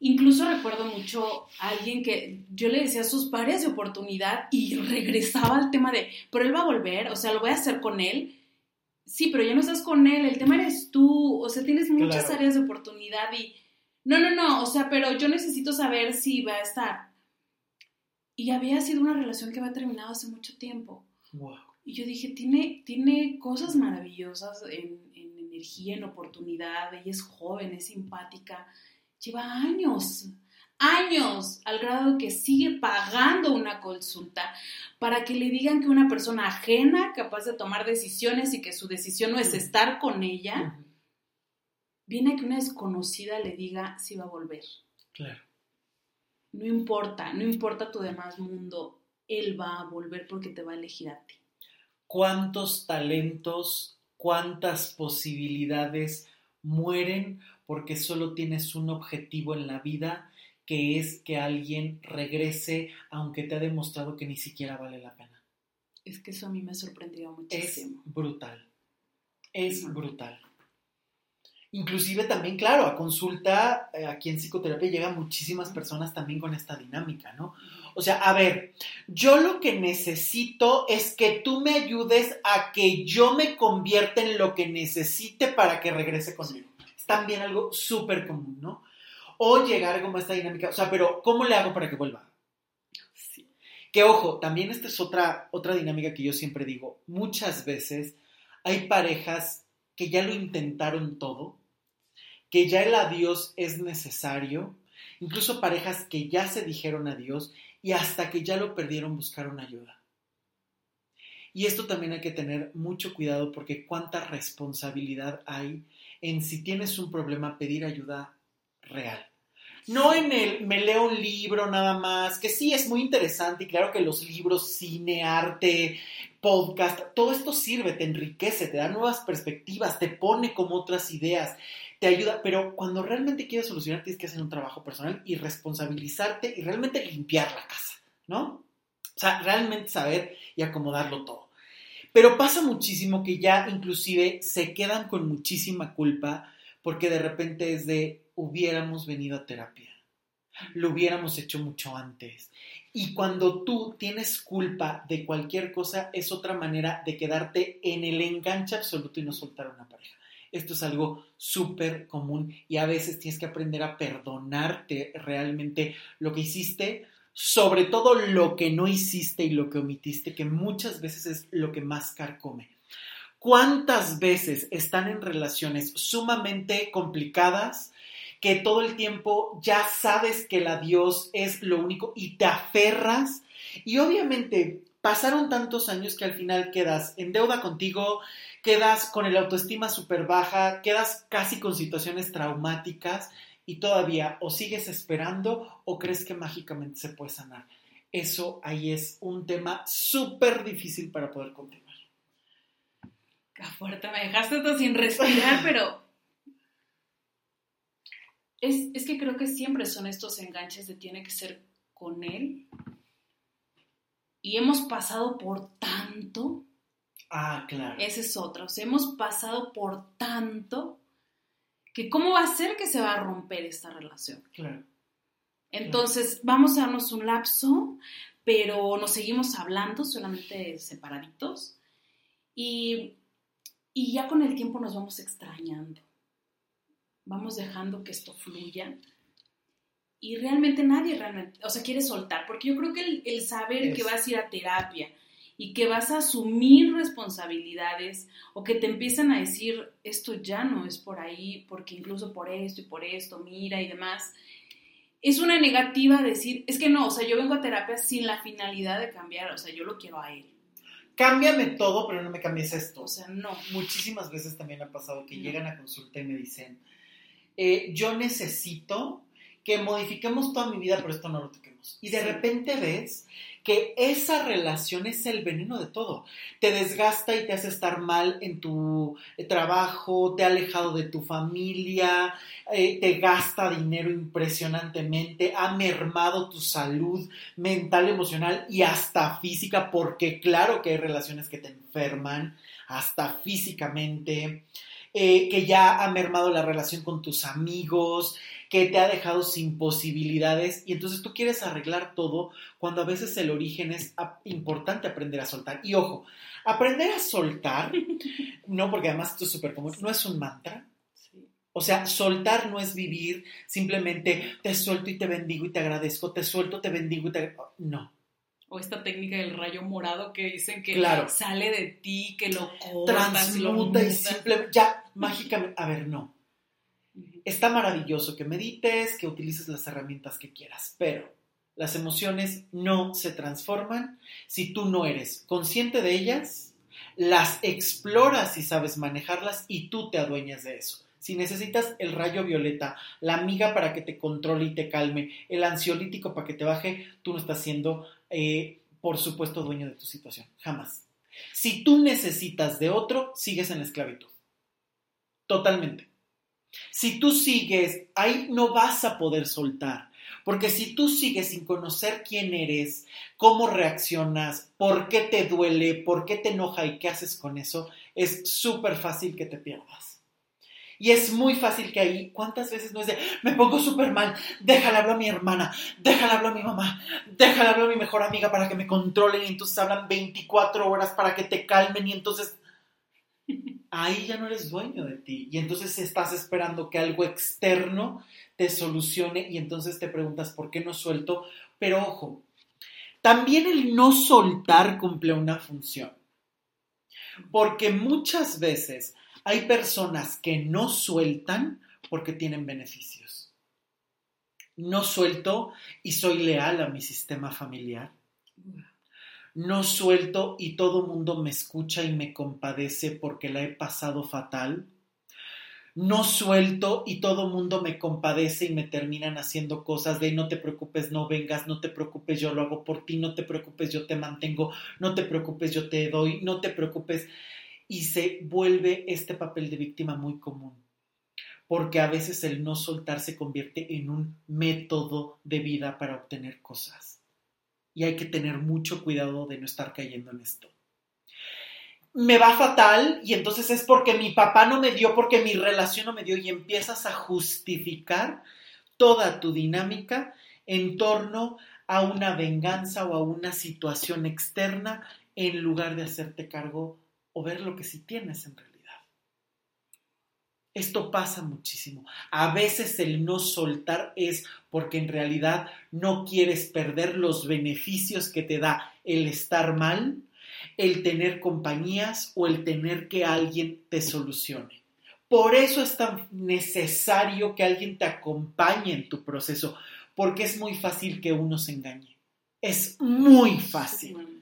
Incluso recuerdo mucho a alguien que yo le decía sus pares de oportunidad y regresaba al tema de, pero él va a volver, o sea, lo voy a hacer con él. Sí, pero ya no estás con él, el tema eres tú, o sea, tienes muchas Claro. áreas de oportunidad y, no, no, no, o sea, pero yo necesito saber si va a estar. Y había sido una relación que había terminado hace mucho tiempo. Wow. Y yo dije, tiene, tiene cosas maravillosas en, energía, en oportunidad, ella es joven, es simpática, lleva años, años, al grado que sigue pagando una consulta para que le digan que una persona ajena, capaz de tomar decisiones y que su decisión no es estar con ella, viene a que una desconocida le diga si va a volver. Claro. No importa, no importa tu demás mundo, él va a volver porque te va a elegir a ti. ¿Cuántos talentos, cuántas posibilidades mueren porque solo tienes un objetivo en la vida que es que alguien regrese aunque te ha demostrado que ni siquiera vale la pena? Es que eso a mí me sorprendió Es muchísimo. brutal. Es brutal. Inclusive también, claro, a consulta, eh, aquí en psicoterapia llegan muchísimas personas también con esta dinámica, ¿no? O sea, a ver, yo lo que necesito es que tú me ayudes a que yo me convierta en lo que necesite para que regrese conmigo. Es también algo súper común, ¿no? O llegar como a esta dinámica, o sea, pero ¿cómo le hago para que vuelva? Sí. Que ojo, también esta es otra, otra dinámica que yo siempre digo. Muchas veces hay parejas que ya lo intentaron todo, que ya el adiós es necesario, incluso parejas que ya se dijeron adiós y hasta que ya lo perdieron buscaron ayuda. Y esto también hay que tener mucho cuidado porque cuánta responsabilidad hay en si tienes un problema pedir ayuda real. No en el me leo un libro nada más, que sí es muy interesante y claro que los libros, cine, arte, podcast, todo esto sirve, te enriquece, te da nuevas perspectivas, te pone como otras ideas, te ayuda, pero cuando realmente quieres solucionar tienes que hacer un trabajo personal y responsabilizarte y realmente limpiar la casa, ¿no? O sea, realmente saber y acomodarlo todo. Pero pasa muchísimo que ya inclusive se quedan con muchísima culpa porque de repente es de hubiéramos venido a terapia, lo hubiéramos hecho mucho antes. Y cuando tú tienes culpa de cualquier cosa, es otra manera de quedarte en el enganche absoluto y no soltar una pareja. Esto es algo súper común y a veces tienes que aprender a perdonarte realmente lo que hiciste, sobre todo lo que no hiciste y lo que omitiste, que muchas veces es lo que más carcome. ¿Cuántas veces están en relaciones sumamente complicadas que todo el tiempo ya sabes que el adiós es lo único y te aferras? Y obviamente pasaron tantos años que al final quedas en deuda contigo, quedas con el autoestima súper baja, quedas casi con situaciones traumáticas y todavía o sigues esperando o crees que mágicamente se puede sanar. Eso ahí es un tema súper difícil para poder continuar. Qué fuerte, me dejaste esto sin respirar, pero es, es que creo que siempre son estos enganches de tiene que ser con él. Y hemos pasado por tanto, Ah, claro. esa es otra, o sea, hemos pasado por tanto que cómo va a ser que se va a romper esta relación. Claro. Entonces, vamos a darnos un lapso, pero nos seguimos hablando solamente separaditos y, y ya con el tiempo nos vamos extrañando. Vamos dejando que esto fluya y realmente nadie realmente, o sea, quiere soltar, porque yo creo que el, el saber Es- que vas a ir a terapia y que vas a asumir responsabilidades o que te empiezan a decir, esto ya no es por ahí, porque incluso por esto y por esto, mira y demás, es una negativa decir, es que no, o sea, yo vengo a terapia sin la finalidad de cambiar, o sea, yo lo quiero a él, Cámbiame todo, pero no me cambies esto. o sea, no. Muchísimas veces también ha pasado que No. llegan a consulta y me dicen, eh, yo necesito que modifiquemos toda mi vida, pero esto no lo toquemos. Y de repente ves que esa relación es el veneno de todo. Te desgasta y te hace estar mal en tu eh, trabajo, te ha alejado de tu familia, eh, te gasta dinero impresionantemente, ha mermado tu salud mental, emocional y hasta física, porque claro que hay relaciones que te enferman, hasta físicamente, eh, que ya ha mermado la relación con tus amigos, que te ha dejado sin posibilidades y entonces tú quieres arreglar todo cuando a veces el origen es importante aprender a soltar. Y ojo, aprender a soltar, no porque además esto es súper común, no es un mantra. O sea, soltar no es vivir simplemente te suelto y te bendigo y te agradezco, te suelto, te bendigo y te agradezco. No. O esta técnica del rayo morado que dicen que Claro. sale de ti, que lo cortas, lo Transmuta y mutas. simplemente, ya, mágicamente, a ver, no. Está maravilloso que medites, que utilices las herramientas que quieras, pero las emociones no se transforman si tú no eres consciente de ellas, las exploras y sabes manejarlas y tú te adueñas de eso. Si necesitas el rayo violeta, la amiga para que te controle y te calme, el ansiolítico para que te baje, tú no estás siendo, eh, por supuesto, dueño de tu situación. Jamás. Si tú necesitas de otro, sigues en la esclavitud. Totalmente. Si tú sigues, ahí no vas a poder soltar. Porque si tú sigues sin conocer quién eres, cómo reaccionas, por qué te duele, por qué te enoja y qué haces con eso, es súper fácil que te pierdas. Y es muy fácil que ahí, ¿cuántas veces no es de, me pongo súper mal, déjale hablar a mi hermana, déjale hablar a mi mamá, déjale hablar a mi mejor amiga para que me controlen y entonces hablan 24 horas para que te calmen y entonces ahí ya no eres dueño de ti. Y entonces estás esperando que algo externo te solucione y entonces te preguntas por qué no suelto, pero ojo, también el no soltar cumple una función, porque muchas veces hay personas que no sueltan porque tienen beneficios. No suelto y soy leal a mi sistema familiar no suelto y todo mundo me escucha y me compadece porque la he pasado fatal. No suelto y todo mundo me compadece y me terminan haciendo cosas de no te preocupes, no vengas, no te preocupes, yo lo hago por ti, no te preocupes, yo te mantengo, no te preocupes, yo te doy, no te preocupes. Y se vuelve este papel de víctima muy común. Porque a veces el no soltar se convierte en un método de vida para obtener cosas y hay que tener mucho cuidado de no estar cayendo en esto. Me va fatal y entonces es porque mi papá no me dio, porque mi relación no me dio y empiezas a justificar toda tu dinámica en torno a una venganza o a una situación externa en lugar de hacerte cargo o ver lo que sí tienes en realidad. Esto pasa muchísimo. A veces el no soltar es porque en realidad no quieres perder los beneficios que te da el estar mal, el tener compañías o el tener que alguien te solucione. Por eso es tan necesario que alguien te acompañe en tu proceso, porque es muy fácil que uno se engañe. Es muy fácil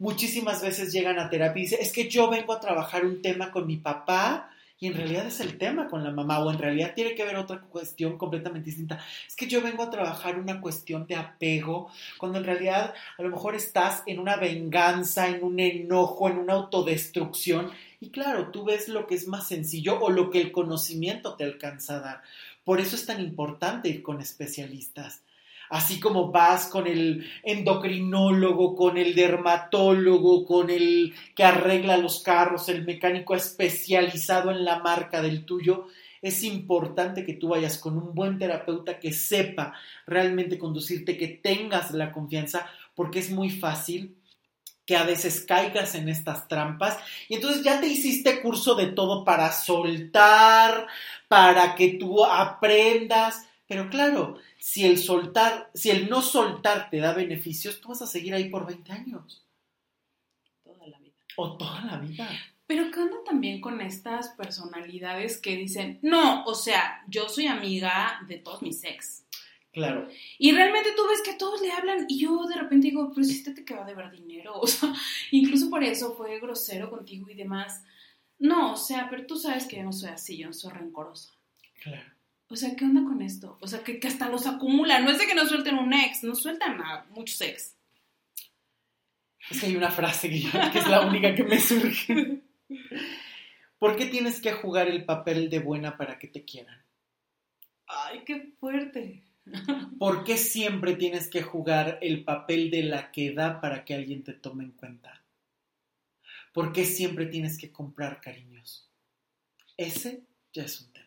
muchísimas veces llegan a terapia y dicen, es que yo vengo a trabajar un tema con mi papá y en realidad es el tema con la mamá o en realidad tiene que ver otra cuestión completamente distinta. Es que yo vengo a trabajar una cuestión de apego cuando en realidad a lo mejor estás en una venganza, en un enojo, en una autodestrucción y claro, tú ves lo que es más sencillo o lo que el conocimiento te alcanza a dar. Por eso es tan importante ir con especialistas así como vas con el endocrinólogo, con el dermatólogo, con el que arregla los carros, el mecánico especializado en la marca del tuyo, es importante que tú vayas con un buen terapeuta que sepa realmente conducirte, que tengas la confianza, porque es muy fácil que a veces caigas en estas trampas. Y entonces ya te hiciste curso de todo para soltar, para que tú aprendas, Pero claro, si el soltar, si el no soltar te da beneficios, tú vas a seguir ahí por 20 años. Toda la vida. O toda la vida. Pero ¿qué onda también con estas personalidades que dicen, no, o sea, yo soy amiga de todos mis ex? Claro. Y realmente tú ves que todos le hablan y yo de repente digo, pero si este te queda de ver dinero, o sea, incluso por eso fue grosero contigo y demás. No, o sea, pero tú sabes que yo no soy así, yo no soy rencorosa. Claro. O sea, ¿qué onda con esto? O sea, que, que hasta los acumulan. No es de que no suelten un ex, no sueltan a muchos ex. Es que hay una frase que, yo- que es la única que me surge. ¿Por qué tienes que jugar el papel de buena para que te quieran? Ay, qué fuerte. ¿Por qué siempre tienes que jugar el papel de la que da para que alguien te tome en cuenta? ¿Por qué siempre tienes que comprar cariños? Ese ya es un tema.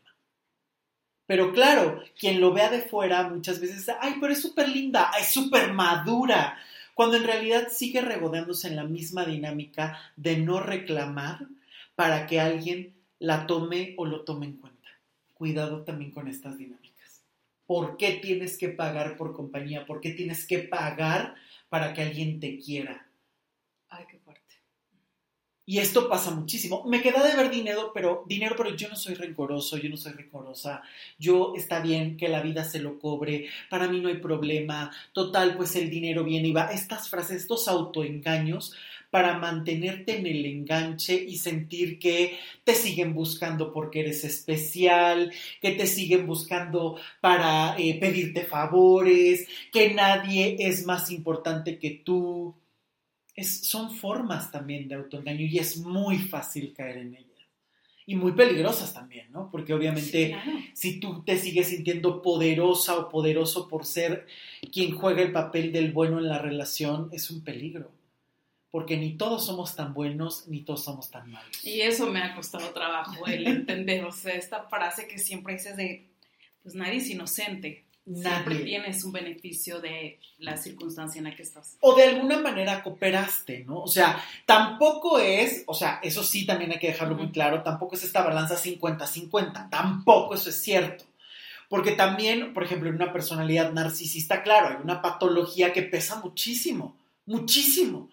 Pero claro, quien lo vea de fuera muchas veces dice, ay, pero es súper linda, es súper madura, cuando en realidad sigue regodeándose en la misma dinámica de no reclamar para que alguien la tome o lo tome en cuenta. Cuidado también con estas dinámicas. ¿Por qué tienes que pagar por compañía? ¿Por qué tienes que pagar para que alguien te quiera? Ay, qué. Y esto pasa muchísimo. Me queda de ver dinero, pero dinero, pero yo no soy rencoroso, yo no soy rencorosa. Yo está bien que la vida se lo cobre, para mí no hay problema. Total, pues el dinero viene y va. Estas frases, estos autoengaños para mantenerte en el enganche y sentir que te siguen buscando porque eres especial, que te siguen buscando para eh, pedirte favores, que nadie es más importante que tú es, son formas también de autoengaño y es muy fácil caer en ellas. Y muy peligrosas también, ¿no? Porque obviamente Sí, claro. si tú te sigues sintiendo poderosa o poderoso por ser quien juega el papel del bueno en la relación, es un peligro. Porque ni todos somos tan buenos, ni todos somos tan malos. Y eso me ha costado trabajo el entender, o sea, esta frase que siempre dices de, pues nadie es inocente. Siempre Nadie. tienes un beneficio de la circunstancia en la que estás. o de alguna manera cooperaste, ¿no? O sea, tampoco es, o sea, eso sí también hay que dejarlo muy claro, tampoco es esta balanza 50-50, tampoco eso es cierto. Porque también, por ejemplo, en una personalidad narcisista, claro, hay una patología que pesa muchísimo, muchísimo.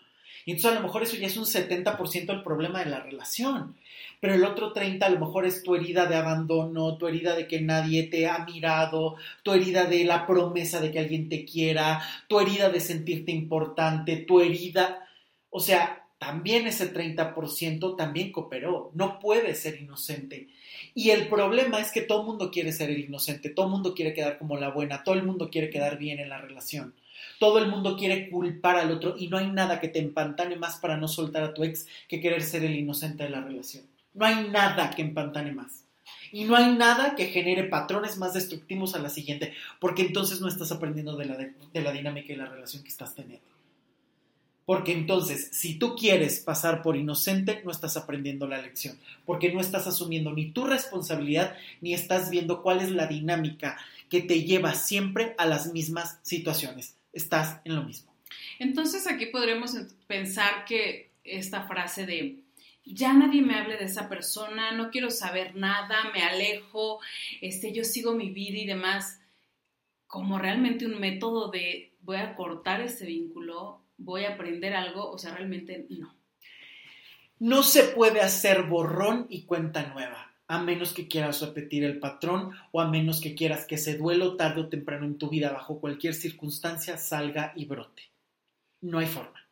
Entonces a lo mejor eso ya es un 70% del problema de la relación. Pero el otro 30 a lo mejor es tu herida de abandono, tu herida de que nadie te ha mirado, tu herida de la promesa de que alguien te quiera, tu herida de sentirte importante, tu herida, o sea, también ese 30% también cooperó, no puede ser inocente. Y el problema es que todo el mundo quiere ser el inocente, todo el mundo quiere quedar como la buena, todo el mundo quiere quedar bien en la relación. Todo el mundo quiere culpar al otro y no hay nada que te empantane más para no soltar a tu ex que querer ser el inocente de la relación. No hay nada que empantane más. Y no hay nada que genere patrones más destructivos a la siguiente, porque entonces no estás aprendiendo de la, de la dinámica y la relación que estás teniendo. Porque entonces, si tú quieres pasar por inocente, no estás aprendiendo la lección, porque no estás asumiendo ni tu responsabilidad, ni estás viendo cuál es la dinámica que te lleva siempre a las mismas situaciones. Estás en lo mismo. Entonces aquí podremos pensar que esta frase de ya nadie me hable de esa persona, no quiero saber nada, me alejo, este, yo sigo mi vida y demás, como realmente un método de voy a cortar ese vínculo, voy a aprender algo, o sea, realmente no. No se puede hacer borrón y cuenta nueva, a menos que quieras repetir el patrón o a menos que quieras que ese duelo tarde o temprano en tu vida, bajo cualquier circunstancia, salga y brote. No hay forma.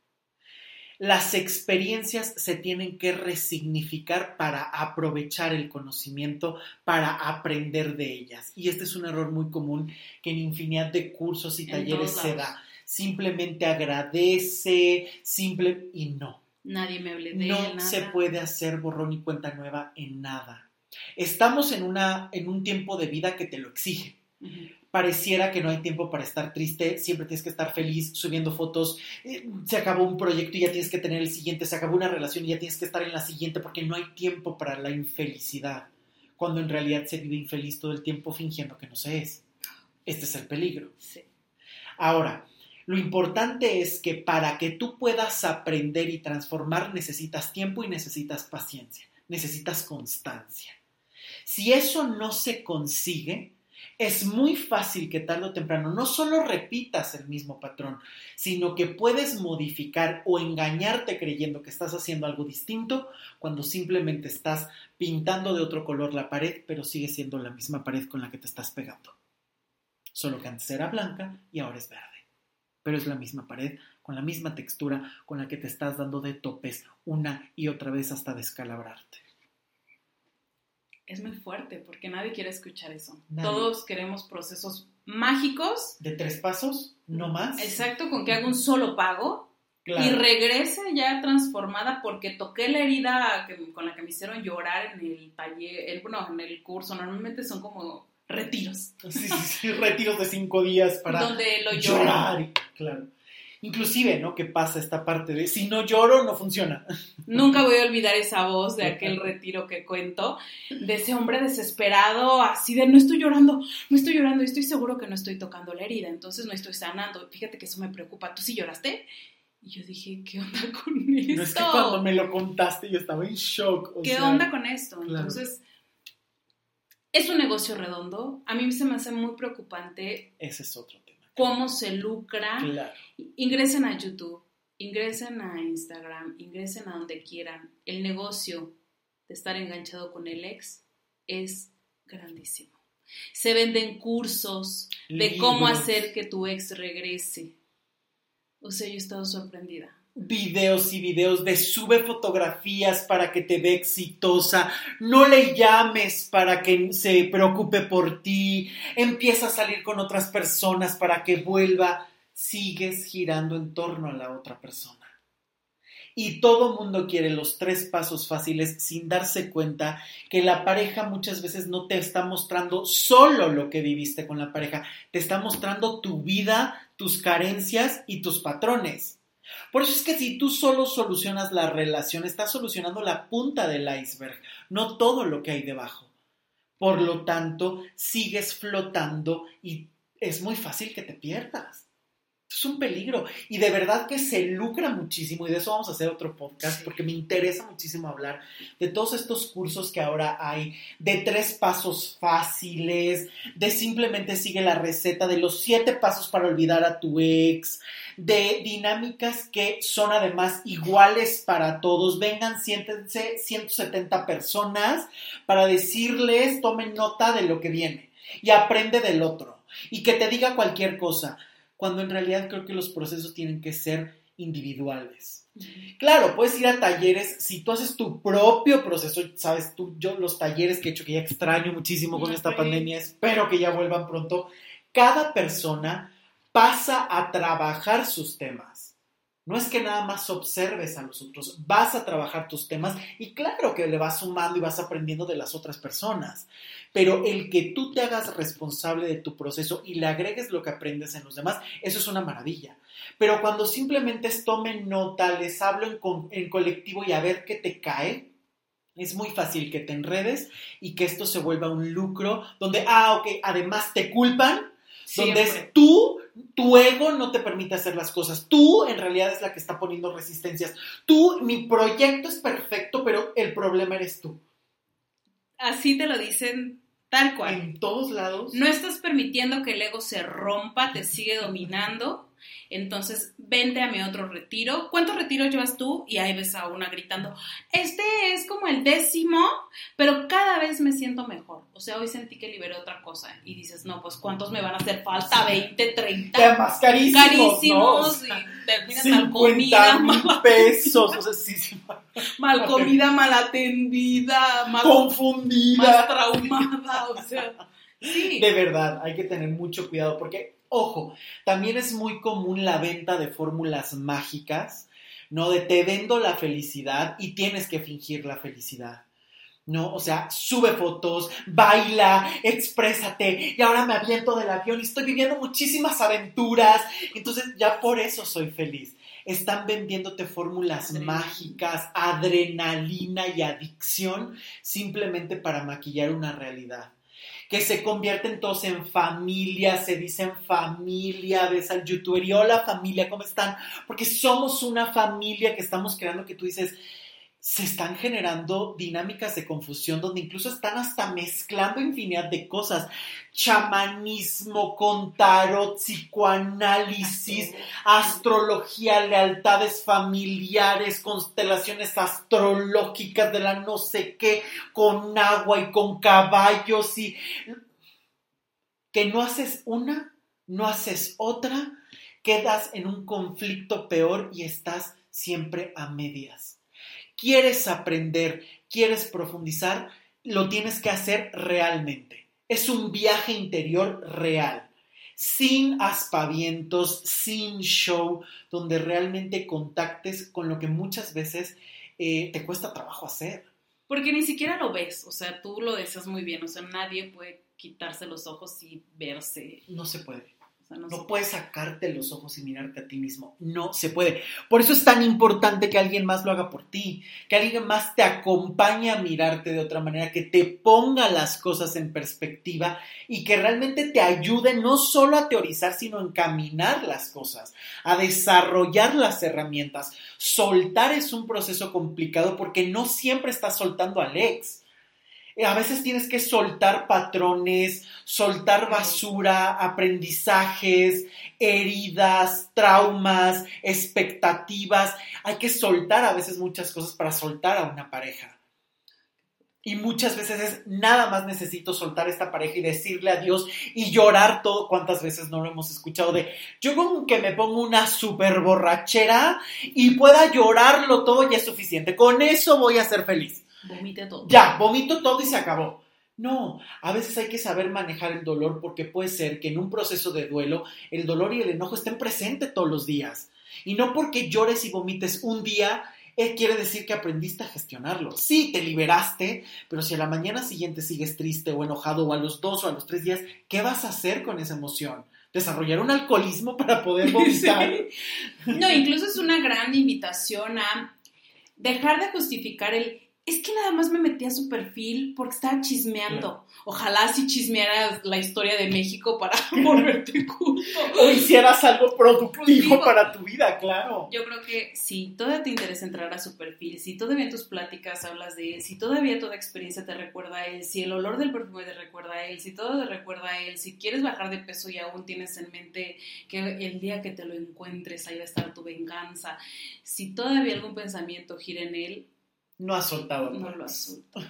Las experiencias se tienen que resignificar para aprovechar el conocimiento, para aprender de ellas. Y este es un error muy común que en infinidad de cursos y En talleres se da. Simplemente agradece, simple y no. Nadie me hable de No nada. se puede hacer borrón y cuenta nueva en nada. Estamos en, una, en un tiempo de vida que te lo exige. Pareciera que no hay tiempo para estar triste, siempre tienes que estar feliz subiendo fotos, eh, se acabó un proyecto y ya tienes que tener el siguiente, se acabó una relación y ya tienes que estar en la siguiente porque no hay tiempo para la infelicidad, cuando en realidad se vive infeliz todo el tiempo fingiendo que no se es. Este es el peligro. Sí. Ahora, lo importante es que para que tú puedas aprender y transformar necesitas tiempo y necesitas paciencia, necesitas constancia. Si eso no se consigue, es muy fácil que tarde o temprano no solo repitas el mismo patrón, sino que puedes modificar o engañarte creyendo que estás haciendo algo distinto cuando simplemente estás pintando de otro color la pared, pero sigue siendo la misma pared con la que te estás pegando. Solo que antes era blanca y ahora es verde. Pero es la misma pared, con la misma textura con la que te estás dando de topes una y otra vez hasta descalabrarte es muy fuerte porque nadie quiere escuchar eso. Todos queremos procesos mágicos. De tres pasos, no más. Exacto, con que haga un solo pago y regrese ya transformada porque toqué la herida con la que me hicieron llorar en el taller, el, bueno, en el curso. Normalmente son como retiros. Sí, sí, sí, retiros de cinco días para Donde lo llorar. Claro. Inclusive, ¿no? Que pasa esta parte de si no lloro, no funciona. Nunca voy a olvidar esa voz de aquel retiro que cuento, de ese hombre desesperado, así de no estoy llorando, no estoy llorando, y estoy seguro que no estoy tocando la herida, entonces no estoy sanando. Fíjate que eso me preocupa. ¿Tú sí lloraste? Y yo dije, ¿qué onda con esto? No es que cuando me lo contaste yo estaba en shock. ¿Qué onda con esto? Entonces, es un negocio redondo. A mí se me hace muy preocupante. Ese es otro cómo se lucra. Ingresen a YouTube, ingresen a Instagram, ingresen a donde quieran. El negocio de estar enganchado con el ex es grandísimo. Se venden cursos de cómo hacer que tu ex regrese. O sea, yo he estado sorprendida videos y videos de sube fotografías para que te ve exitosa, no le llames para que se preocupe por ti, empieza a salir con otras personas para que vuelva, sigues girando en torno a la otra persona. Y todo mundo quiere los tres pasos fáciles sin darse cuenta que la pareja muchas veces no te está mostrando solo lo que viviste con la pareja, te está mostrando tu vida, tus carencias y tus patrones. Por eso es que si tú solo solucionas la relación, estás solucionando la punta del iceberg, no todo lo que hay debajo. Por lo tanto, sigues flotando y es muy fácil que te pierdas es un peligro. Y de verdad que se lucra muchísimo, y de eso vamos a hacer otro podcast, porque me interesa muchísimo hablar de todos estos cursos que ahora hay, de tres pasos fáciles, de simplemente sigue la receta, de los siete pasos para olvidar a tu ex, de dinámicas que son además iguales para todos. Vengan, siéntense 170 personas para decirles, tomen nota de lo que viene y aprende del otro. Y que te diga cualquier cosa cuando en realidad creo que los procesos tienen que ser individuales. Claro, puedes ir a talleres, si tú haces tu propio proceso, sabes, tú, yo los talleres que he hecho, que ya extraño muchísimo con esta pandemia, espero que ya vuelvan pronto, cada persona pasa a trabajar sus temas. No es que nada más observes a los otros, vas a trabajar tus temas y claro que le vas sumando y vas aprendiendo de las otras personas, pero el que tú te hagas responsable de tu proceso y le agregues lo que aprendes en los demás, eso es una maravilla. Pero cuando simplemente tomen nota, les hablo en, en colectivo y a ver qué te cae, es muy fácil que te enredes y que esto se vuelva un lucro donde, ah, ok, además te culpan donde es tú, tu ego no te permite hacer las cosas. Tú en realidad es la que está poniendo resistencias. Tú, mi proyecto es perfecto, pero el problema eres tú. Así te lo dicen tal cual. En todos lados. No estás permitiendo que el ego se rompa, te sigue dominando entonces, vente a mi otro retiro. ¿Cuántos retiros llevas tú? Y ahí ves a una gritando, este es como el décimo, pero cada vez me siento mejor. O sea, hoy sentí que liberé otra cosa. Y dices, no, pues ¿cuántos me van a hacer falta? 20, 30. más carísimos. Carísimos. Y terminas mal comida. Mal pesos. O sea, sí, sí, mal, comida, mal atendida. Mal, confundida. Mal traumada. O sea. Sí. De verdad, hay que tener mucho cuidado porque Ojo, también es muy común la venta de fórmulas mágicas, ¿no? De te vendo la felicidad y tienes que fingir la felicidad. ¿no? O sea, sube fotos, baila, exprésate, y ahora me aviento del avión y estoy viviendo muchísimas aventuras, entonces ya por eso soy feliz. Están vendiéndote fórmulas mágicas, adrenalina y adicción simplemente para maquillar una realidad que se convierten todos en familia, se dicen familia, ves al youtuber y hola familia, ¿cómo están? Porque somos una familia que estamos creando que tú dices, se están generando dinámicas de confusión donde incluso están hasta mezclando infinidad de cosas. Chamanismo con tarot, psicoanálisis, astrología, lealtades familiares, constelaciones astrológicas de la no sé qué, con agua y con caballos y que no haces una, no haces otra, quedas en un conflicto peor y estás siempre a medias quieres aprender, quieres profundizar, lo tienes que hacer realmente. Es un viaje interior real, sin aspavientos, sin show, donde realmente contactes con lo que muchas veces eh, te cuesta trabajo hacer. Porque ni siquiera lo ves, o sea, tú lo deseas muy bien, o sea, nadie puede quitarse los ojos y verse. No se puede no, puedes sacarte los ojos y mirarte a ti mismo. No se puede. Por eso es tan importante que alguien más lo haga por ti, que alguien más te acompañe a mirarte de otra manera, que te ponga las cosas en perspectiva y que realmente te ayude no solo a teorizar, sino a encaminar las cosas, a desarrollar las herramientas. Soltar es un proceso complicado porque no siempre estás soltando al ex a veces tienes que soltar patrones, soltar basura, aprendizajes, heridas, traumas, expectativas. Hay que soltar a veces muchas cosas para soltar a una pareja. Y muchas veces es nada más necesito soltar esta pareja y decirle adiós y llorar todo. ¿Cuántas veces no lo hemos escuchado? De yo con que me pongo una super borrachera y pueda llorarlo todo ya es suficiente. Con eso voy a ser feliz. Vomite todo. Ya, vomito todo y se acabó. No, a veces hay que saber manejar el dolor porque puede ser que en un proceso de duelo el dolor y el enojo estén presentes todos los días. Y no porque llores y vomites un día, eh, quiere decir que aprendiste a gestionarlo. Sí, te liberaste, pero si a la mañana siguiente sigues triste o enojado o a los dos o a los tres días, ¿qué vas a hacer con esa emoción? desarrollar un alcoholismo para poder vomitar. No, incluso es una gran invitación a dejar de justificar el es que nada más me metí a su perfil porque estaba chismeando. Ojalá si chismearas la historia de México para volverte culto. O hicieras algo productivo para tu vida, claro. Yo creo que si todavía te interesa entrar a su perfil, si todavía en tus pláticas hablas de él, si todavía toda experiencia te recuerda a él, si el olor del perfume te recuerda a él, si todo te recuerda a él, si quieres bajar de peso y aún tienes en mente que el día que te lo encuentres ahí va a estar tu venganza, si todavía algún pensamiento gira en él, no ha soltado. No lo has soltado.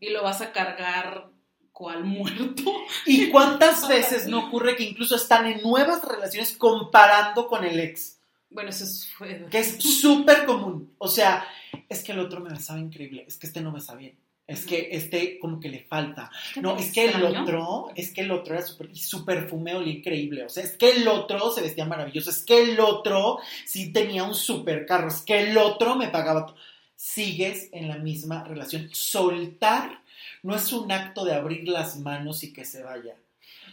Y lo vas a cargar cual muerto. ¿Y cuántas veces no ocurre que incluso están en nuevas relaciones comparando con el ex? Bueno, eso es... Que es súper común. O sea, es que el otro me besaba increíble, es que este no besa bien. Es que este como que le falta. No, es que el otro, es que el otro era súper, y su perfume olía increíble. O sea, es que el otro se vestía maravilloso. Es que el otro sí tenía un super carro. Es que el otro me pagaba sigues en la misma relación. Soltar no es un acto de abrir las manos y que se vaya.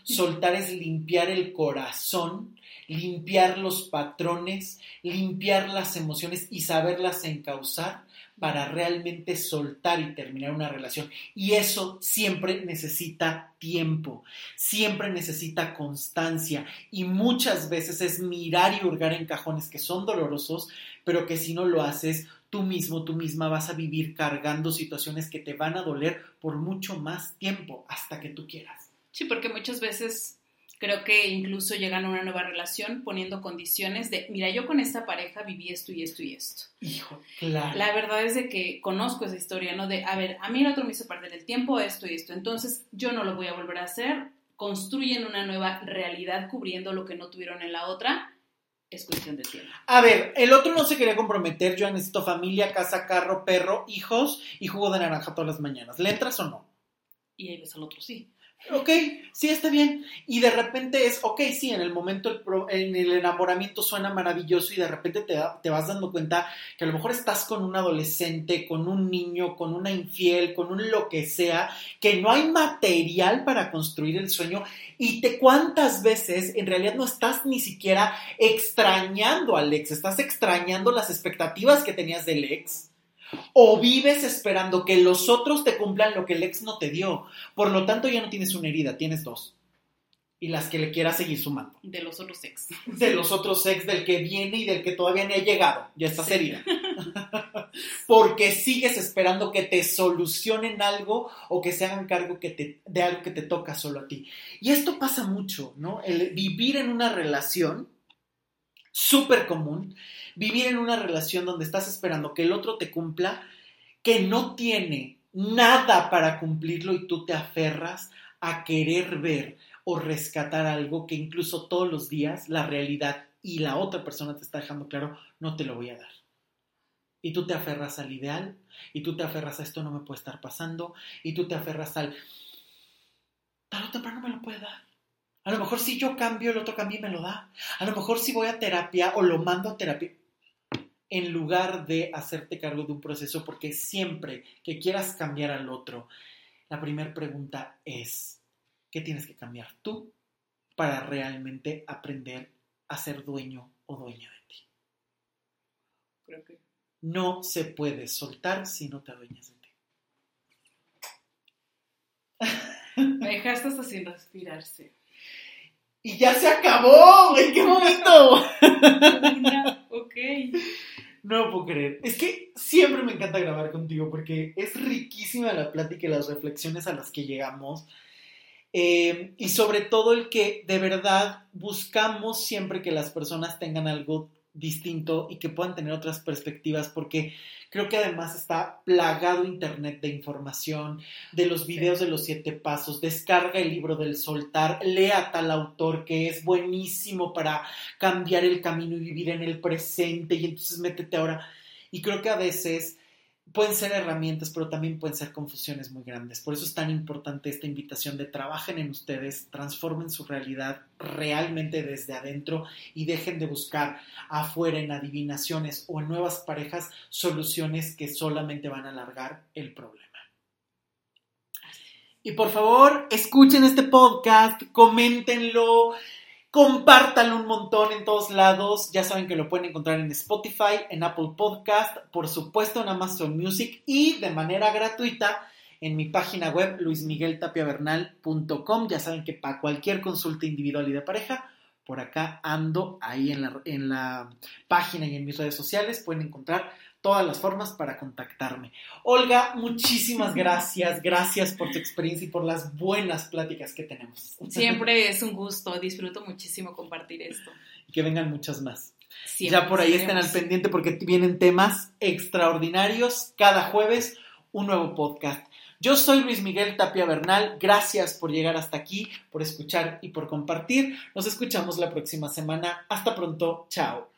Soltar es limpiar el corazón, limpiar los patrones, limpiar las emociones y saberlas encauzar para realmente soltar y terminar una relación. Y eso siempre necesita tiempo, siempre necesita constancia y muchas veces es mirar y hurgar en cajones que son dolorosos, pero que si no lo haces, tú mismo, tú misma vas a vivir cargando situaciones que te van a doler por mucho más tiempo hasta que tú quieras. Sí, porque muchas veces creo que incluso llegan a una nueva relación poniendo condiciones de, mira, yo con esta pareja viví esto y esto y esto. Hijo, claro. La verdad es de que conozco esa historia, ¿no? De, a ver, a mí el otro me hizo perder el tiempo, esto y esto, entonces yo no lo voy a volver a hacer, construyen una nueva realidad cubriendo lo que no tuvieron en la otra es cuestión de tiempo. A ver, el otro no se quería comprometer, yo necesito familia, casa, carro, perro, hijos y jugo de naranja todas las mañanas. ¿Le entras o no? Y ahí ves al otro sí ok, sí está bien. Y de repente es, ok, sí, en el momento, en el enamoramiento suena maravilloso y de repente te, te, vas dando cuenta que a lo mejor estás con un adolescente, con un niño, con una infiel, con un lo que sea, que no hay material para construir el sueño y te cuántas veces en realidad no estás ni siquiera extrañando al ex, estás extrañando las expectativas que tenías del ex o vives esperando que los otros te cumplan lo que el ex no te dio. Por lo tanto, ya no tienes una herida, tienes dos. Y las que le quieras seguir sumando. De los otros ex. De los otros ex, del que viene y del que todavía no ha llegado. Ya estás herida. porque sigues esperando que te solucionen algo o que se hagan cargo de algo que te toca solo a ti. Y esto pasa mucho, ¿no? El vivir en una relación súper común, vivir en una relación donde estás esperando que el otro te cumpla, que no tiene nada para cumplirlo y tú te aferras a querer ver o rescatar algo que incluso todos los días la realidad y la otra persona te está dejando claro, no te lo voy a dar. Y tú te aferras al ideal, y tú te aferras a esto no me puede estar pasando, y tú te aferras al, tarde o temprano me lo puede dar. A lo mejor si yo cambio, el otro cambio y me lo da. A lo mejor si voy a terapia o lo mando a terapia, en lugar de hacerte cargo de un proceso, porque siempre que quieras cambiar al otro, la primera pregunta es, ¿qué tienes que cambiar tú para realmente aprender a ser dueño o dueña de ti? Creo que No se puede soltar si no te adueñas de ti. me dejaste hasta sin respirarse. Y ya se acabó, güey, qué momento. Una, ok. No puedo creer. Es que siempre me encanta grabar contigo porque es riquísima la plática y las reflexiones a las que llegamos. Eh, y sobre todo el que de verdad buscamos siempre que las personas tengan algo distinto y que puedan tener otras perspectivas porque creo que además está plagado internet de información, de los videos de los siete pasos, descarga el libro del soltar, lea tal autor que es buenísimo para cambiar el camino y vivir en el presente y entonces métete ahora. Y creo que a veces pueden ser herramientas, pero también pueden ser confusiones muy grandes. Por eso es tan importante esta invitación de trabajen en ustedes, transformen su realidad realmente desde adentro y dejen de buscar afuera en adivinaciones o en nuevas parejas soluciones que solamente van a alargar el problema. Y por favor, escuchen este podcast, coméntenlo, Compártanlo un montón en todos lados. Ya saben que lo pueden encontrar en Spotify, en Apple Podcast, por supuesto en Amazon Music y de manera gratuita en mi página web luismigueltapiavernal.com. Ya saben que para cualquier consulta individual y de pareja, por acá ando ahí en la, en la página y en mis redes sociales. Pueden encontrar todas las formas para contactarme. Olga, muchísimas gracias. Gracias por tu experiencia y por las buenas pláticas que tenemos. Siempre es un gusto, disfruto muchísimo compartir esto. Y que vengan muchas más. Siempre, ya por ahí estén al pendiente porque vienen temas extraordinarios. Cada jueves un nuevo podcast. Yo soy Luis Miguel Tapia Bernal. Gracias por llegar hasta aquí, por escuchar y por compartir. Nos escuchamos la próxima semana. Hasta pronto. Chao.